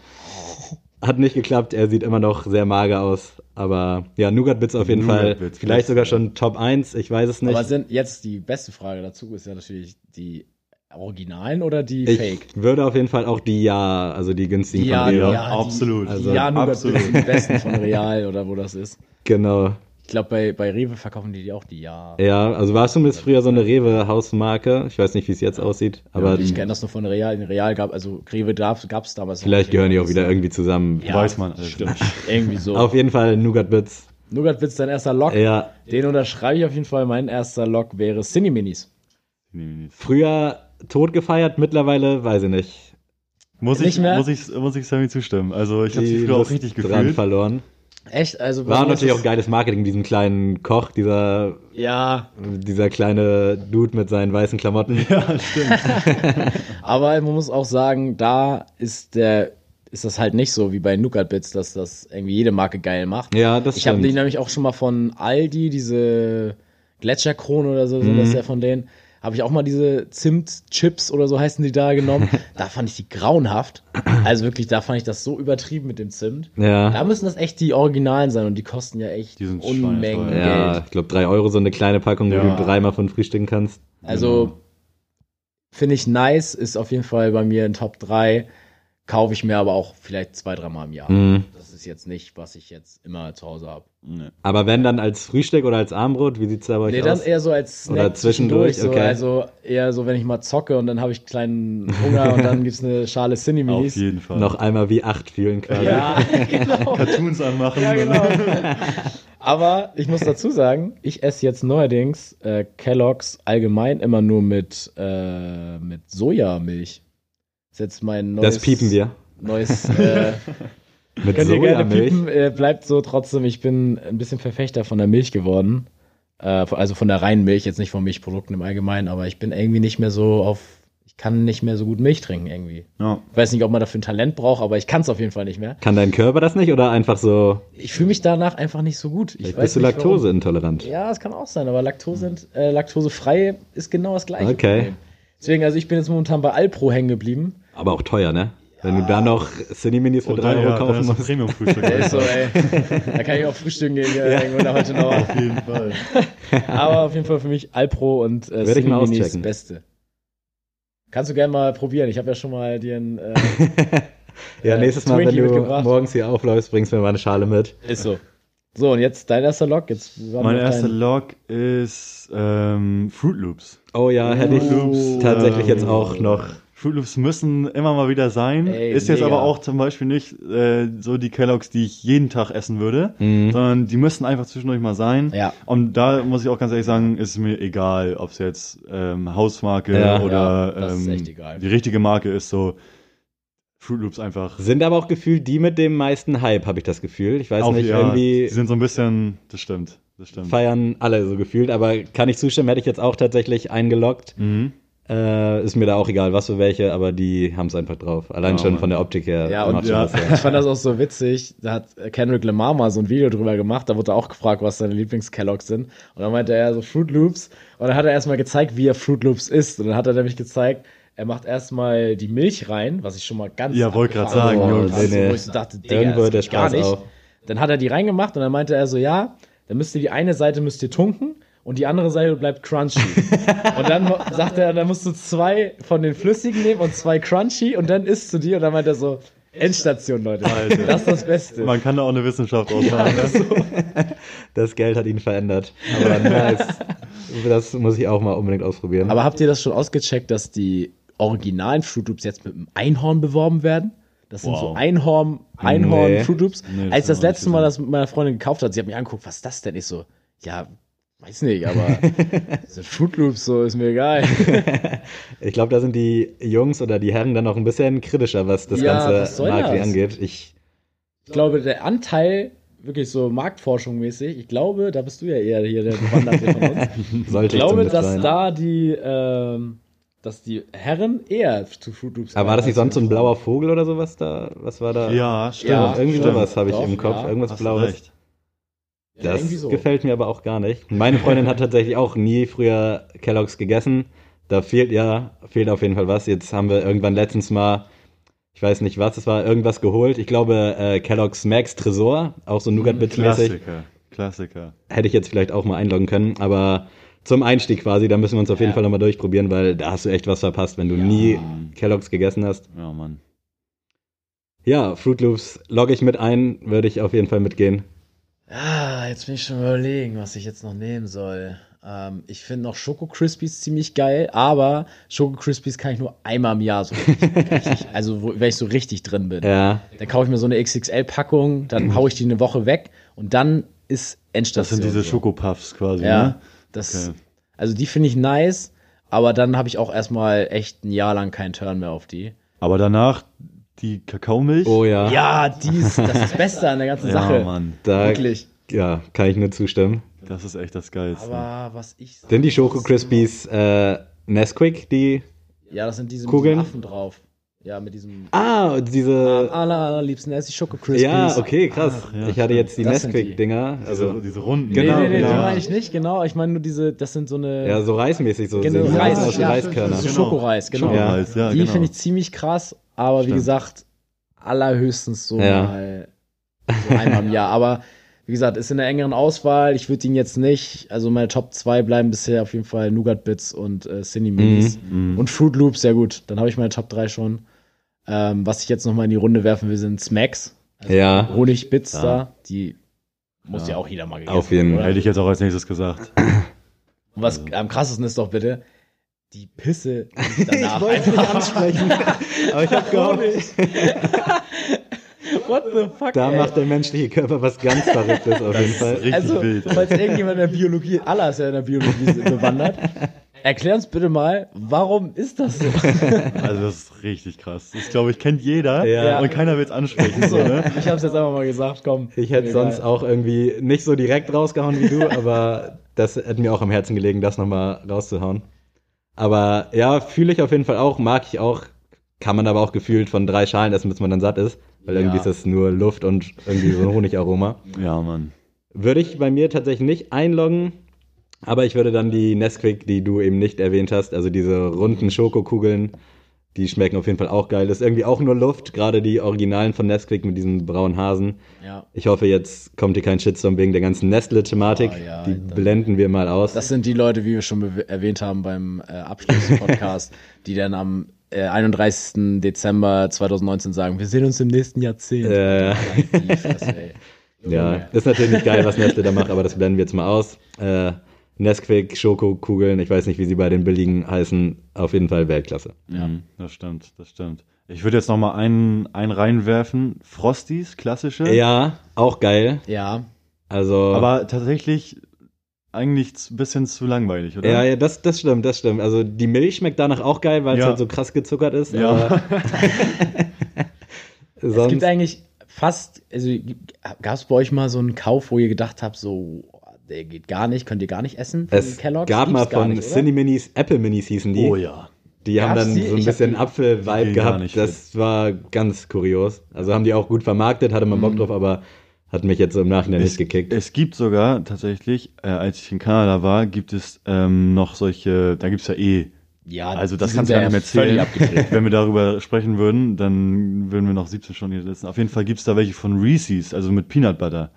Hat nicht geklappt, er sieht immer noch sehr mager aus. Aber ja, Nougat-Bits auf jeden Fall. Vielleicht sogar schon Top 1, ich weiß es nicht. aber sind jetzt die beste Frage dazu ist ja natürlich die Originalen oder die ich Fake? würde auf jeden Fall auch die Ja, also die günstigen Die Ja, von Rewe. ja, die- absolut. also- ja, nur absolut. die besten von Real oder wo das ist. Genau. Ich glaube, bei, bei Rewe verkaufen die die auch die Ja. Ja, also war es zumindest früher so eine Rewe-Hausmarke. Ich weiß nicht, wie es jetzt aussieht, aber ich kenne das nur von Real. In Real gab also Rewe gab es damals. vielleicht gehören die auch wieder irgendwie zusammen. Ja, Weiß man alles nicht. Irgendwie so. Auf jeden Fall Nougat-Bits. Nougat-Witz, dein erster Lock. Ja, Den unterschreibe ich auf jeden Fall. Mein erster Lock wäre Cine Minis. Früher tot gefeiert, mittlerweile weiß ich nicht. Muss Nicht ich, mehr? muss ich, muss ich Sammy zustimmen. Also ich habe sie früher auch richtig dran gefühlt. verloren. Echt? Also War natürlich auch geiles Marketing, diesen kleinen Koch, dieser, es- Ja, dieser kleine Dude mit seinen weißen Klamotten. Ja, stimmt. aber man muss auch sagen, da ist der ist das halt nicht so wie bei Nougat Bits, dass das irgendwie jede Marke geil macht. Ja, das Ich habe die nämlich auch schon mal von Aldi, diese Gletscherkrone oder so, so Mhm. das ist ja von denen. Habe ich auch mal diese Zimtchips oder so heißen die da genommen. da fand ich die grauenhaft. Also wirklich, da fand ich das so übertrieben mit dem Zimt. Ja. Da müssen das echt die Originalen sein und die kosten ja echt Die sind Unmengen schweineteuer. Ja, Geld. ich glaube drei Euro so eine kleine Packung, wo Ja. du dreimal von frühstücken kannst. Also finde ich nice, ist auf jeden Fall bei mir in Top 3. kaufe ich mir aber auch vielleicht zwei, dreimal im Jahr. Mhm. Das ist jetzt nicht, was ich jetzt immer zu Hause habe. Nee. Aber wenn dann als Frühstück oder als Armbrot, wie sieht's da bei euch Nee, aus? dann eher so als Snack Oder zwischendurch, so, okay. Also eher so, wenn ich mal zocke und dann habe ich kleinen Hunger und dann gibt's eine Schale Auf Cineminis. jeden Fall. Noch einmal wie acht fühlen quasi. Ja, genau. Cartoons anmachen. Ja, genau. Aber ich muss dazu sagen, ich esse jetzt neuerdings äh, Kelloggs allgemein immer nur mit, äh, mit Sojamilch. Das ist jetzt mein neues. Das piepen wir. Neues. Äh, Mit könnt ihr gerne piepen. Äh, bleibt so trotzdem. Ich bin ein bisschen Verfechter von der Milch geworden. Äh, also von der reinen Milch, jetzt nicht von Milchprodukten im Allgemeinen, aber ich bin irgendwie nicht mehr so auf. Ich kann nicht mehr so gut Milch trinken irgendwie. Ja. Ich weiß nicht, ob man dafür ein Talent braucht, aber ich kann es auf jeden Fall nicht mehr. Kann dein Körper das nicht oder einfach so, Ich fühle mich danach einfach nicht so gut. Ich bist du warum. laktoseintolerant? Ja, es kann auch sein, aber Laktose, äh, laktosefrei ist genau das gleiche. Okay. Problem. Deswegen, also ich bin jetzt momentan bei Alpro hängen geblieben. Aber auch teuer, ne? Wenn du da noch Cineminis für Und 3 dann, Euro ja, dann kaufen ist ein musst. Premium-Frühstück. So, ey, da kann ich auch frühstücken gehen ja. irgendwo heute noch. Auf jeden Fall. Aber auf jeden Fall für mich Alpro und äh, Werde ich mal auschecken. Beste. Kannst du gerne mal probieren. Ich habe ja schon mal dir ein. Äh, Ja, äh, nächstes Mal, wenn du morgens hier aufläufst, bringst du mir mal eine Schale mit. ist so. So, und jetzt dein erster Log. Jetzt Mein erster dein- Log ist ähm, Fruit Loops. Oh ja, hätte ich Loops, tatsächlich ähm, jetzt auch noch. Fruit Loops müssen immer mal wieder sein. Ey, ist jetzt mega. aber auch zum Beispiel nicht äh, so die Kelloggs, die ich jeden Tag essen würde, Mhm. sondern die müssen einfach zwischendurch mal sein. Ja. Und da muss ich auch ganz ehrlich sagen, ist mir egal, ob es jetzt ähm, Hausmarke Ja. oder Ja, ähm, die richtige Marke ist so Fruit Loops einfach. Sind aber auch gefühlt die mit dem meisten Hype, habe ich das Gefühl. Ich weiß Auf- nicht, ja, irgendwie Die sind so ein bisschen, das stimmt, das stimmt. feiern alle so gefühlt, aber kann ich zustimmen, hätte ich jetzt auch tatsächlich eingeloggt. Mhm. Äh, ist mir da auch egal, was für welche, aber die haben es einfach drauf. Allein Ja, schon Mann. von der Optik her. Ja, und ja. Ich fand das auch so witzig. Da hat Kendrick Lamar mal so ein Video drüber gemacht. Da wurde er auch gefragt, was seine Lieblings-Kelloggs sind. Und dann meinte er so Fruit Loops. Und dann hat er erstmal gezeigt, wie er Fruit Loops isst. Und dann hat er nämlich gezeigt, er macht erstmal die Milch rein, was ich schon mal ganz Ja, wollte abgefahren sagen, fand. Jungs. Also, Nee, wo ich dachte, Digga, Irgendwo das geht gar Spaß nicht. auf. Dann hat er die reingemacht und dann meinte er so, ja, dann müsst ihr die eine Seite müsst ihr tunken und die andere Seite bleibt crunchy. und dann sagt er, dann musst du zwei von den flüssigen nehmen und zwei crunchy und dann isst du die und dann meint er so, Endstation, Leute. Alter. Das ist das Beste. Man kann da auch eine Wissenschaft ausmachen. ne? Das Geld hat ihn verändert. Aber nice. das muss ich auch mal unbedingt ausprobieren. Aber habt ihr das schon ausgecheckt, dass die originalen Fruit Loops jetzt mit einem Einhorn beworben werden? Das sind so Wow. Einhorn, Einhorn Nee. Fruit Loops. Nee, das Als das letzte Mal das mit meiner Freundin gekauft hat, sie hat mich angeguckt, was ist das denn? Ich so, ja, weiß nicht, aber das sind Fruit Loops, so ist mir egal. Ich glaube, da sind die Jungs oder die Herren dann noch ein bisschen kritischer, was das Ja, was ganze soll Marketing das? angeht. Ich, Ich glaube, der Anteil, wirklich so Marktforschung mäßig, ich glaube, da bist du ja eher hier der Bewanderte von uns. sollte Ich glaube, dass sein. da die, ähm, dass die Herren eher zu Fruit Loops Aber war das nicht sonst so ein blauer Vogel oder sowas da? Was war da? Ja, stimmt. Ja, Irgendwie stimmt. sowas habe ich Doch, im Kopf. ja. Irgendwas Blaues. recht. Ja, Das irgendwie so. gefällt mir aber auch gar nicht. Meine Freundin hat tatsächlich auch nie früher Kelloggs gegessen. Da fehlt ja, fehlt auf jeden Fall was. Jetzt haben wir irgendwann letztens mal, ich weiß nicht was, es war irgendwas geholt. Ich glaube äh, Kellogg's Max Tresor, auch so Nougat-Bits-mäßig. Klassiker. Klassiker. Hätte ich jetzt vielleicht auch mal einloggen können, aber zum Einstieg quasi, da müssen wir uns auf jeden Ja. Fall nochmal durchprobieren, weil da hast du echt was verpasst, wenn du nie Kellogg's gegessen hast. Ja, Mann. Ja, Fruit Loops logge ich mit ein, würde ich auf jeden Fall mitgehen. Ah, jetzt bin ich schon überlegen, was ich jetzt noch nehmen soll. Ähm, ich finde noch Schoko Crispies ziemlich geil, aber Schoko Crispies kann ich nur einmal im Jahr so richtig, also wo, wenn ich so richtig drin bin. Ja, Dann kaufe ich mir so eine XXL-Packung, dann hau ich die eine Woche weg und dann ist Das Endstation. sind diese so. Schokopuffs quasi, Ja, ne? das, Okay. also die finde ich nice, aber dann habe ich auch erstmal echt ein Jahr lang keinen Turn mehr auf die. Aber danach die Kakaomilch. oh ja. Ja, dies, das ist das Beste an der ganzen ja Sache. Mann. Da, Wirklich. Ja, kann ich nur zustimmen. Das ist echt das Geilste. Aber was ich. Sind die Schoko Crispies äh, Nesquik, die. Ja, das sind diese Kugeln? Affen drauf. Ja, mit diesem. Ah, diese. Am aller, allerliebsten esse ich Schoko Crispies. Ja, okay, krass. ja, ich hatte jetzt die sind die. Nesquik-Dinger. also Also, diese Runden. Genau, nee, nee, nee, genau. die meine ich nicht, genau. Ich meine nur diese, das sind so eine. ja, so reismäßig, so genau, sehen Reis, aus wie ja, Reiskörner. So Genau. Schokoreis, genau. Schokoreis, ja, die genau. finde ich ziemlich krass, aber wie Stimmt. gesagt, allerhöchstens so Ja. mal so einmal im Jahr. Aber wie gesagt, ist in der engeren Auswahl. Ich würde ihn jetzt nicht, also meine Top 2 bleiben bisher auf jeden Fall Nougat Bits und äh, Cine Minis. Mhm. Und Fruit Loops, sehr gut. Dann habe ich meine Top 3 schon. Ähm, was ich jetzt nochmal in die Runde werfen will, sind Smacks. Ja, Honigbits Ja. da. Die muss ja, auch jeder mal gegessen auf jeden Fall. Hätte ich jetzt auch als nächstes gesagt. Und was am krassesten ist doch bitte, die Pisse die danach wollte es nicht ansprechen, aber ich habe gehofft, What the fuck, da ey? macht der menschliche Körper was ganz Verrücktes auf jeden Fall. Richtig also, wild. falls irgendjemand in der Biologie, Allah ist ja in der Biologie bewandert, erklär uns bitte mal, warum ist das so? Also das ist richtig krass. Das glaube ich kennt jeder Ja. und keiner will es ansprechen. So, ne? Ich hab's jetzt einfach mal gesagt, komm. Ich hätte sonst auch irgendwie nicht so direkt rausgehauen wie du, aber das hätte mir auch am Herzen gelegen, das nochmal rauszuhauen. Aber ja, fühle ich auf jeden Fall auch, mag ich auch, kann man aber auch gefühlt von drei Schalen essen, bis man dann satt ist, weil irgendwie Ja. ist das nur Luft und irgendwie so ein Honigaroma. Ja, Mann. Würde ich bei mir tatsächlich nicht einloggen, aber ich würde dann die Nesquik, die du eben nicht erwähnt hast, also diese runden Schokokugeln, die schmecken auf jeden Fall auch geil. Das ist irgendwie auch nur Luft, gerade die Originalen von Nesquik mit diesen braunen Hasen. Ja. Ich hoffe, jetzt kommt hier kein Shitstorm wegen der ganzen Nestle-Thematik. Oh, ja, die Alter. blenden wir mal aus. Das sind die Leute, wie wir schon erwähnt haben beim äh, Abschlusspodcast, die dann am äh, 31. Dezember 2019 sagen, wir sehen uns im nächsten Jahrzehnt. Äh, Fresse, ja, ist natürlich nicht geil, was Nestle da macht, aber das blenden wir jetzt mal aus. Äh, Nesquik, Schokokugeln, ich weiß nicht, wie sie bei den billigen heißen, auf jeden Fall Weltklasse. Ja. Das stimmt, das stimmt. Ich würde jetzt noch mal einen, einen reinwerfen. Frosties, klassische. Ja, auch geil. ja, Also, Aber tatsächlich eigentlich ein bisschen zu langweilig, oder? ja, ja, das, das stimmt, das stimmt. Also die Milch schmeckt danach auch geil, weil es Ja. halt so krass gezuckert ist. Ja. Aber Es sonst, gibt eigentlich fast, also gab es bei euch mal so einen Kauf, wo ihr gedacht habt, so, der geht gar nicht, könnt ihr gar nicht essen von es Kellogg's? gab mal gar von nicht, oder? Cine Minis, Apple Minis hießen die. Oh ja. Die haben dann die? so ein Ich bisschen Apfel-Vibe gar gehabt. nicht Das war ganz kurios. Also haben die auch gut vermarktet, hatte man Mhm. Bock drauf, aber hat mich jetzt so im Nachhinein Es, nicht gekickt. es gibt sogar tatsächlich, äh, als ich in Kanada war, gibt es ähm, noch solche, da gibt's ja eh Ja, Also die das kannst du ja ja nicht mehr erzählen. Wenn wir darüber sprechen würden, dann würden wir noch 17 Stunden hier sitzen. Auf jeden Fall gibt's da welche von Reese's, also mit Peanut Butter.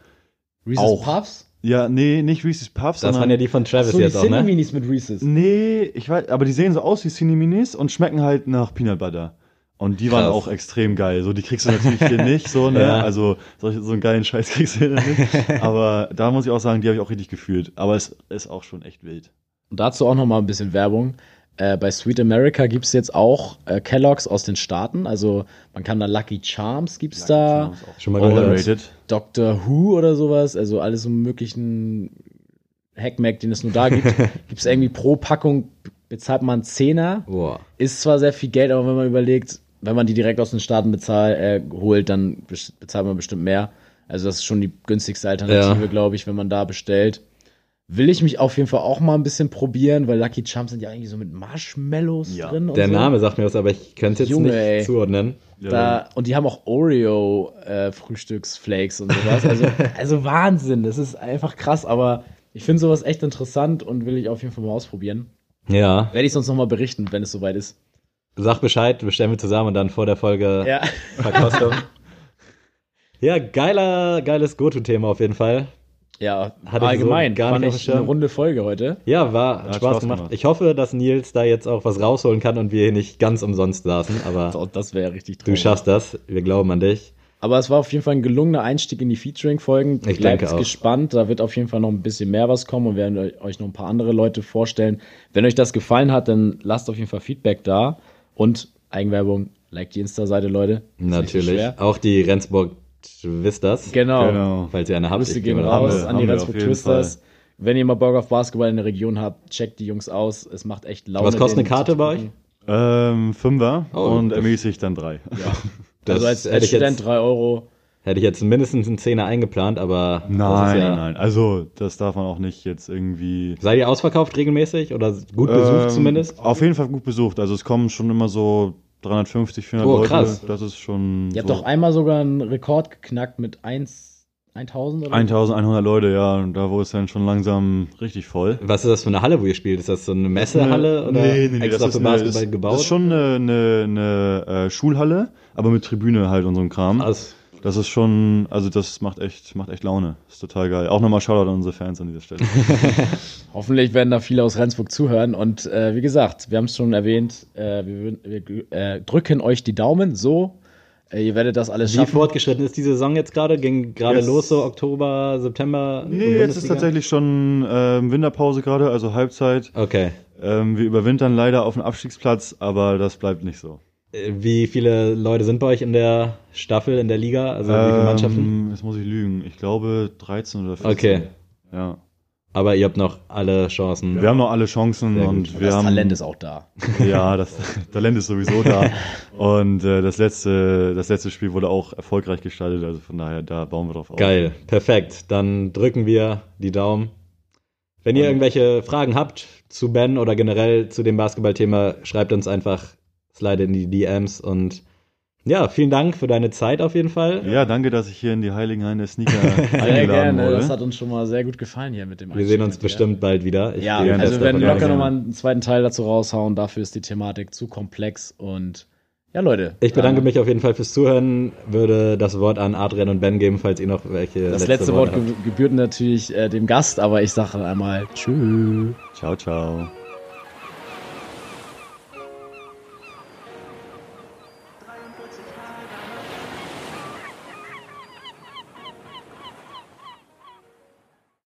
Reese's Auch. Puffs? Ja, nee, nicht Reese's Puffs, Das waren ja die von Travis So, die jetzt auch, ne? Minis mit Reese's. nee, ich weiß, aber die sehen so aus wie Cine Minis und schmecken halt nach Peanut Butter. Und die waren Krass. auch extrem geil. So, die kriegst du natürlich hier nicht, so, ne? Ja. Also, solche, so einen geilen Scheiß kriegst du hier nicht. Aber da muss ich auch sagen, die habe ich auch richtig gefühlt. Aber es ist auch schon echt wild. Und dazu auch noch mal ein bisschen Werbung. Äh, bei Sweet America gibt's jetzt auch äh, Kellogg's aus den Staaten. Also man kann da Lucky Charms gibt's da, Schon mal. Underrated. Doctor Who oder sowas. Also alles so möglichen Hackmack, den es nur da gibt. gibt's irgendwie pro Packung bezahlt man Zehner. Boah. Ist zwar sehr viel Geld, aber wenn man überlegt, wenn man die direkt aus den Staaten bezahlt, äh, holt, dann bezahlt man bestimmt mehr. Also das ist schon die günstigste Alternative, Ja. glaube ich, wenn man da bestellt. Will ich mich auf jeden Fall auch mal ein bisschen probieren, weil Lucky Charms sind ja eigentlich so mit Marshmallows Ja. drin. Und Der so. Name sagt mir was, aber ich könnte es jetzt Junge, nicht ey. zuordnen. Da, und die haben auch Oreo äh, Frühstücksflakes und sowas. Also, also Wahnsinn, das ist einfach krass, aber ich finde sowas echt interessant und will ich auf jeden Fall mal ausprobieren. Ja. Werde ich sonst noch mal berichten, wenn es soweit ist. Sag Bescheid, bestellen wir zusammen und dann vor der Folge Ja. Verkostung. ja, geiler, geiles Go-To-Thema auf jeden Fall. Ja, Hatte ich allgemein. so gar nicht eine runde Folge heute. Ja, war, hat Spaß, Spaß gemacht. gemacht. Ich hoffe, dass Nils da jetzt auch was rausholen kann und wir hier nicht ganz umsonst saßen, aber das wäre richtig du traurig. schaffst das. Wir glauben an dich. Aber es war auf jeden Fall ein gelungener Einstieg in die Featuring-Folgen. Ich Bleibt denke auch. gespannt, da wird auf jeden Fall noch ein bisschen mehr was kommen und werden euch noch ein paar andere Leute vorstellen. Wenn euch das gefallen hat, dann lasst auf jeden Fall Feedback da und Eigenwerbung, liked die Insta-Seite, Leute. Ist Natürlich. Auch die Rendsburg Twisters. Genau. Genau. Falls ihr eine habt. Grüße gehen raus an die Rendsburg Twisters. Wenn ihr mal Bock auf Basketball in der Region habt, checkt die Jungs aus. Es macht echt Laune. Was kostet eine Karte bei zuzugucken. Ähm, Fünfer Oh, und ermäßigt dann drei. Das also als, hätte als ich jetzt- Student 3 Euro. Hätte ich jetzt mindestens einen Zehner eingeplant, aber das Nein, ist ja, nein, nein. Also, das darf man auch nicht jetzt irgendwie. Seid ihr ausverkauft regelmäßig oder gut besucht Ähm, zumindest? Auf jeden Fall gut besucht. Also, es kommen schon immer so 350, 400 Oh, Leute. krass. Das ist schon. Ihr habt so doch einmal sogar einen Rekord geknackt mit 1, 1000 oder so? 1100 Leute, ja. Und da wurde es dann schon langsam richtig voll. Was ist das für eine Halle, wo ihr spielt? Ist das so eine Messehalle oder extra das für ist Basketball eine, gebaut? Das ist schon eine, eine, eine äh, Schulhalle, aber mit Tribüne halt und so ein Kram. Krass. Das ist schon, also das macht echt, macht echt Laune. Ist total geil. Auch nochmal Shoutout an unsere Fans an dieser Stelle. Hoffentlich werden da viele aus Rendsburg zuhören. Und äh, wie gesagt, wir haben es schon erwähnt, äh, wir, wir äh, drücken euch die Daumen so. Äh, ihr werdet das alles Wie schaffen. fortgeschritten ist die Saison jetzt gerade? Ging gerade los, so Oktober, September? Nee, jetzt ist tatsächlich schon ähm, Winterpause gerade, also Halbzeit. Okay. Ähm, wir überwintern leider auf dem Abstiegsplatz, aber das bleibt nicht so. Äh, Wie viele Leute sind bei euch in der Staffel, in der Liga? Also wie viele Mannschaften? Ähm, jetzt muss ich lügen. Ich glaube 13 oder 14. Okay. Ja. Aber ihr habt noch alle Chancen. Wir haben noch alle Chancen Sehr gut. und wir das haben Talent ist auch da. Ja, das Talent ist sowieso da. Und äh, das letzte, das letzte Spiel wurde auch erfolgreich gestaltet, also von daher, da bauen wir drauf auf. Geil, perfekt. Dann drücken wir die Daumen. Wenn ihr irgendwelche Fragen habt zu Ben oder generell zu dem Basketballthema, schreibt uns einfach, slide in die DMs und ja, vielen Dank für deine Zeit auf jeden Fall. Ja, danke, dass ich hier in die Heiligen Hain der Sneaker Sehr eingeladen gerne. wurde. Das hat uns schon mal sehr gut gefallen hier mit dem Wir sehen uns bestimmt bald wieder. Ich Ja, also fest wir werden davon locker aus. nochmal einen zweiten Teil dazu raushauen. Dafür ist die Thematik zu komplex. Und ja, Leute. Ich bedanke dann- mich auf jeden Fall fürs Zuhören, würde das Wort an Adrian und Ben geben, falls ihr noch welche Das letzte Wort habt. ge- gebührt natürlich äh, dem Gast, aber ich sage einmal Tschüss. Ciao, ciao.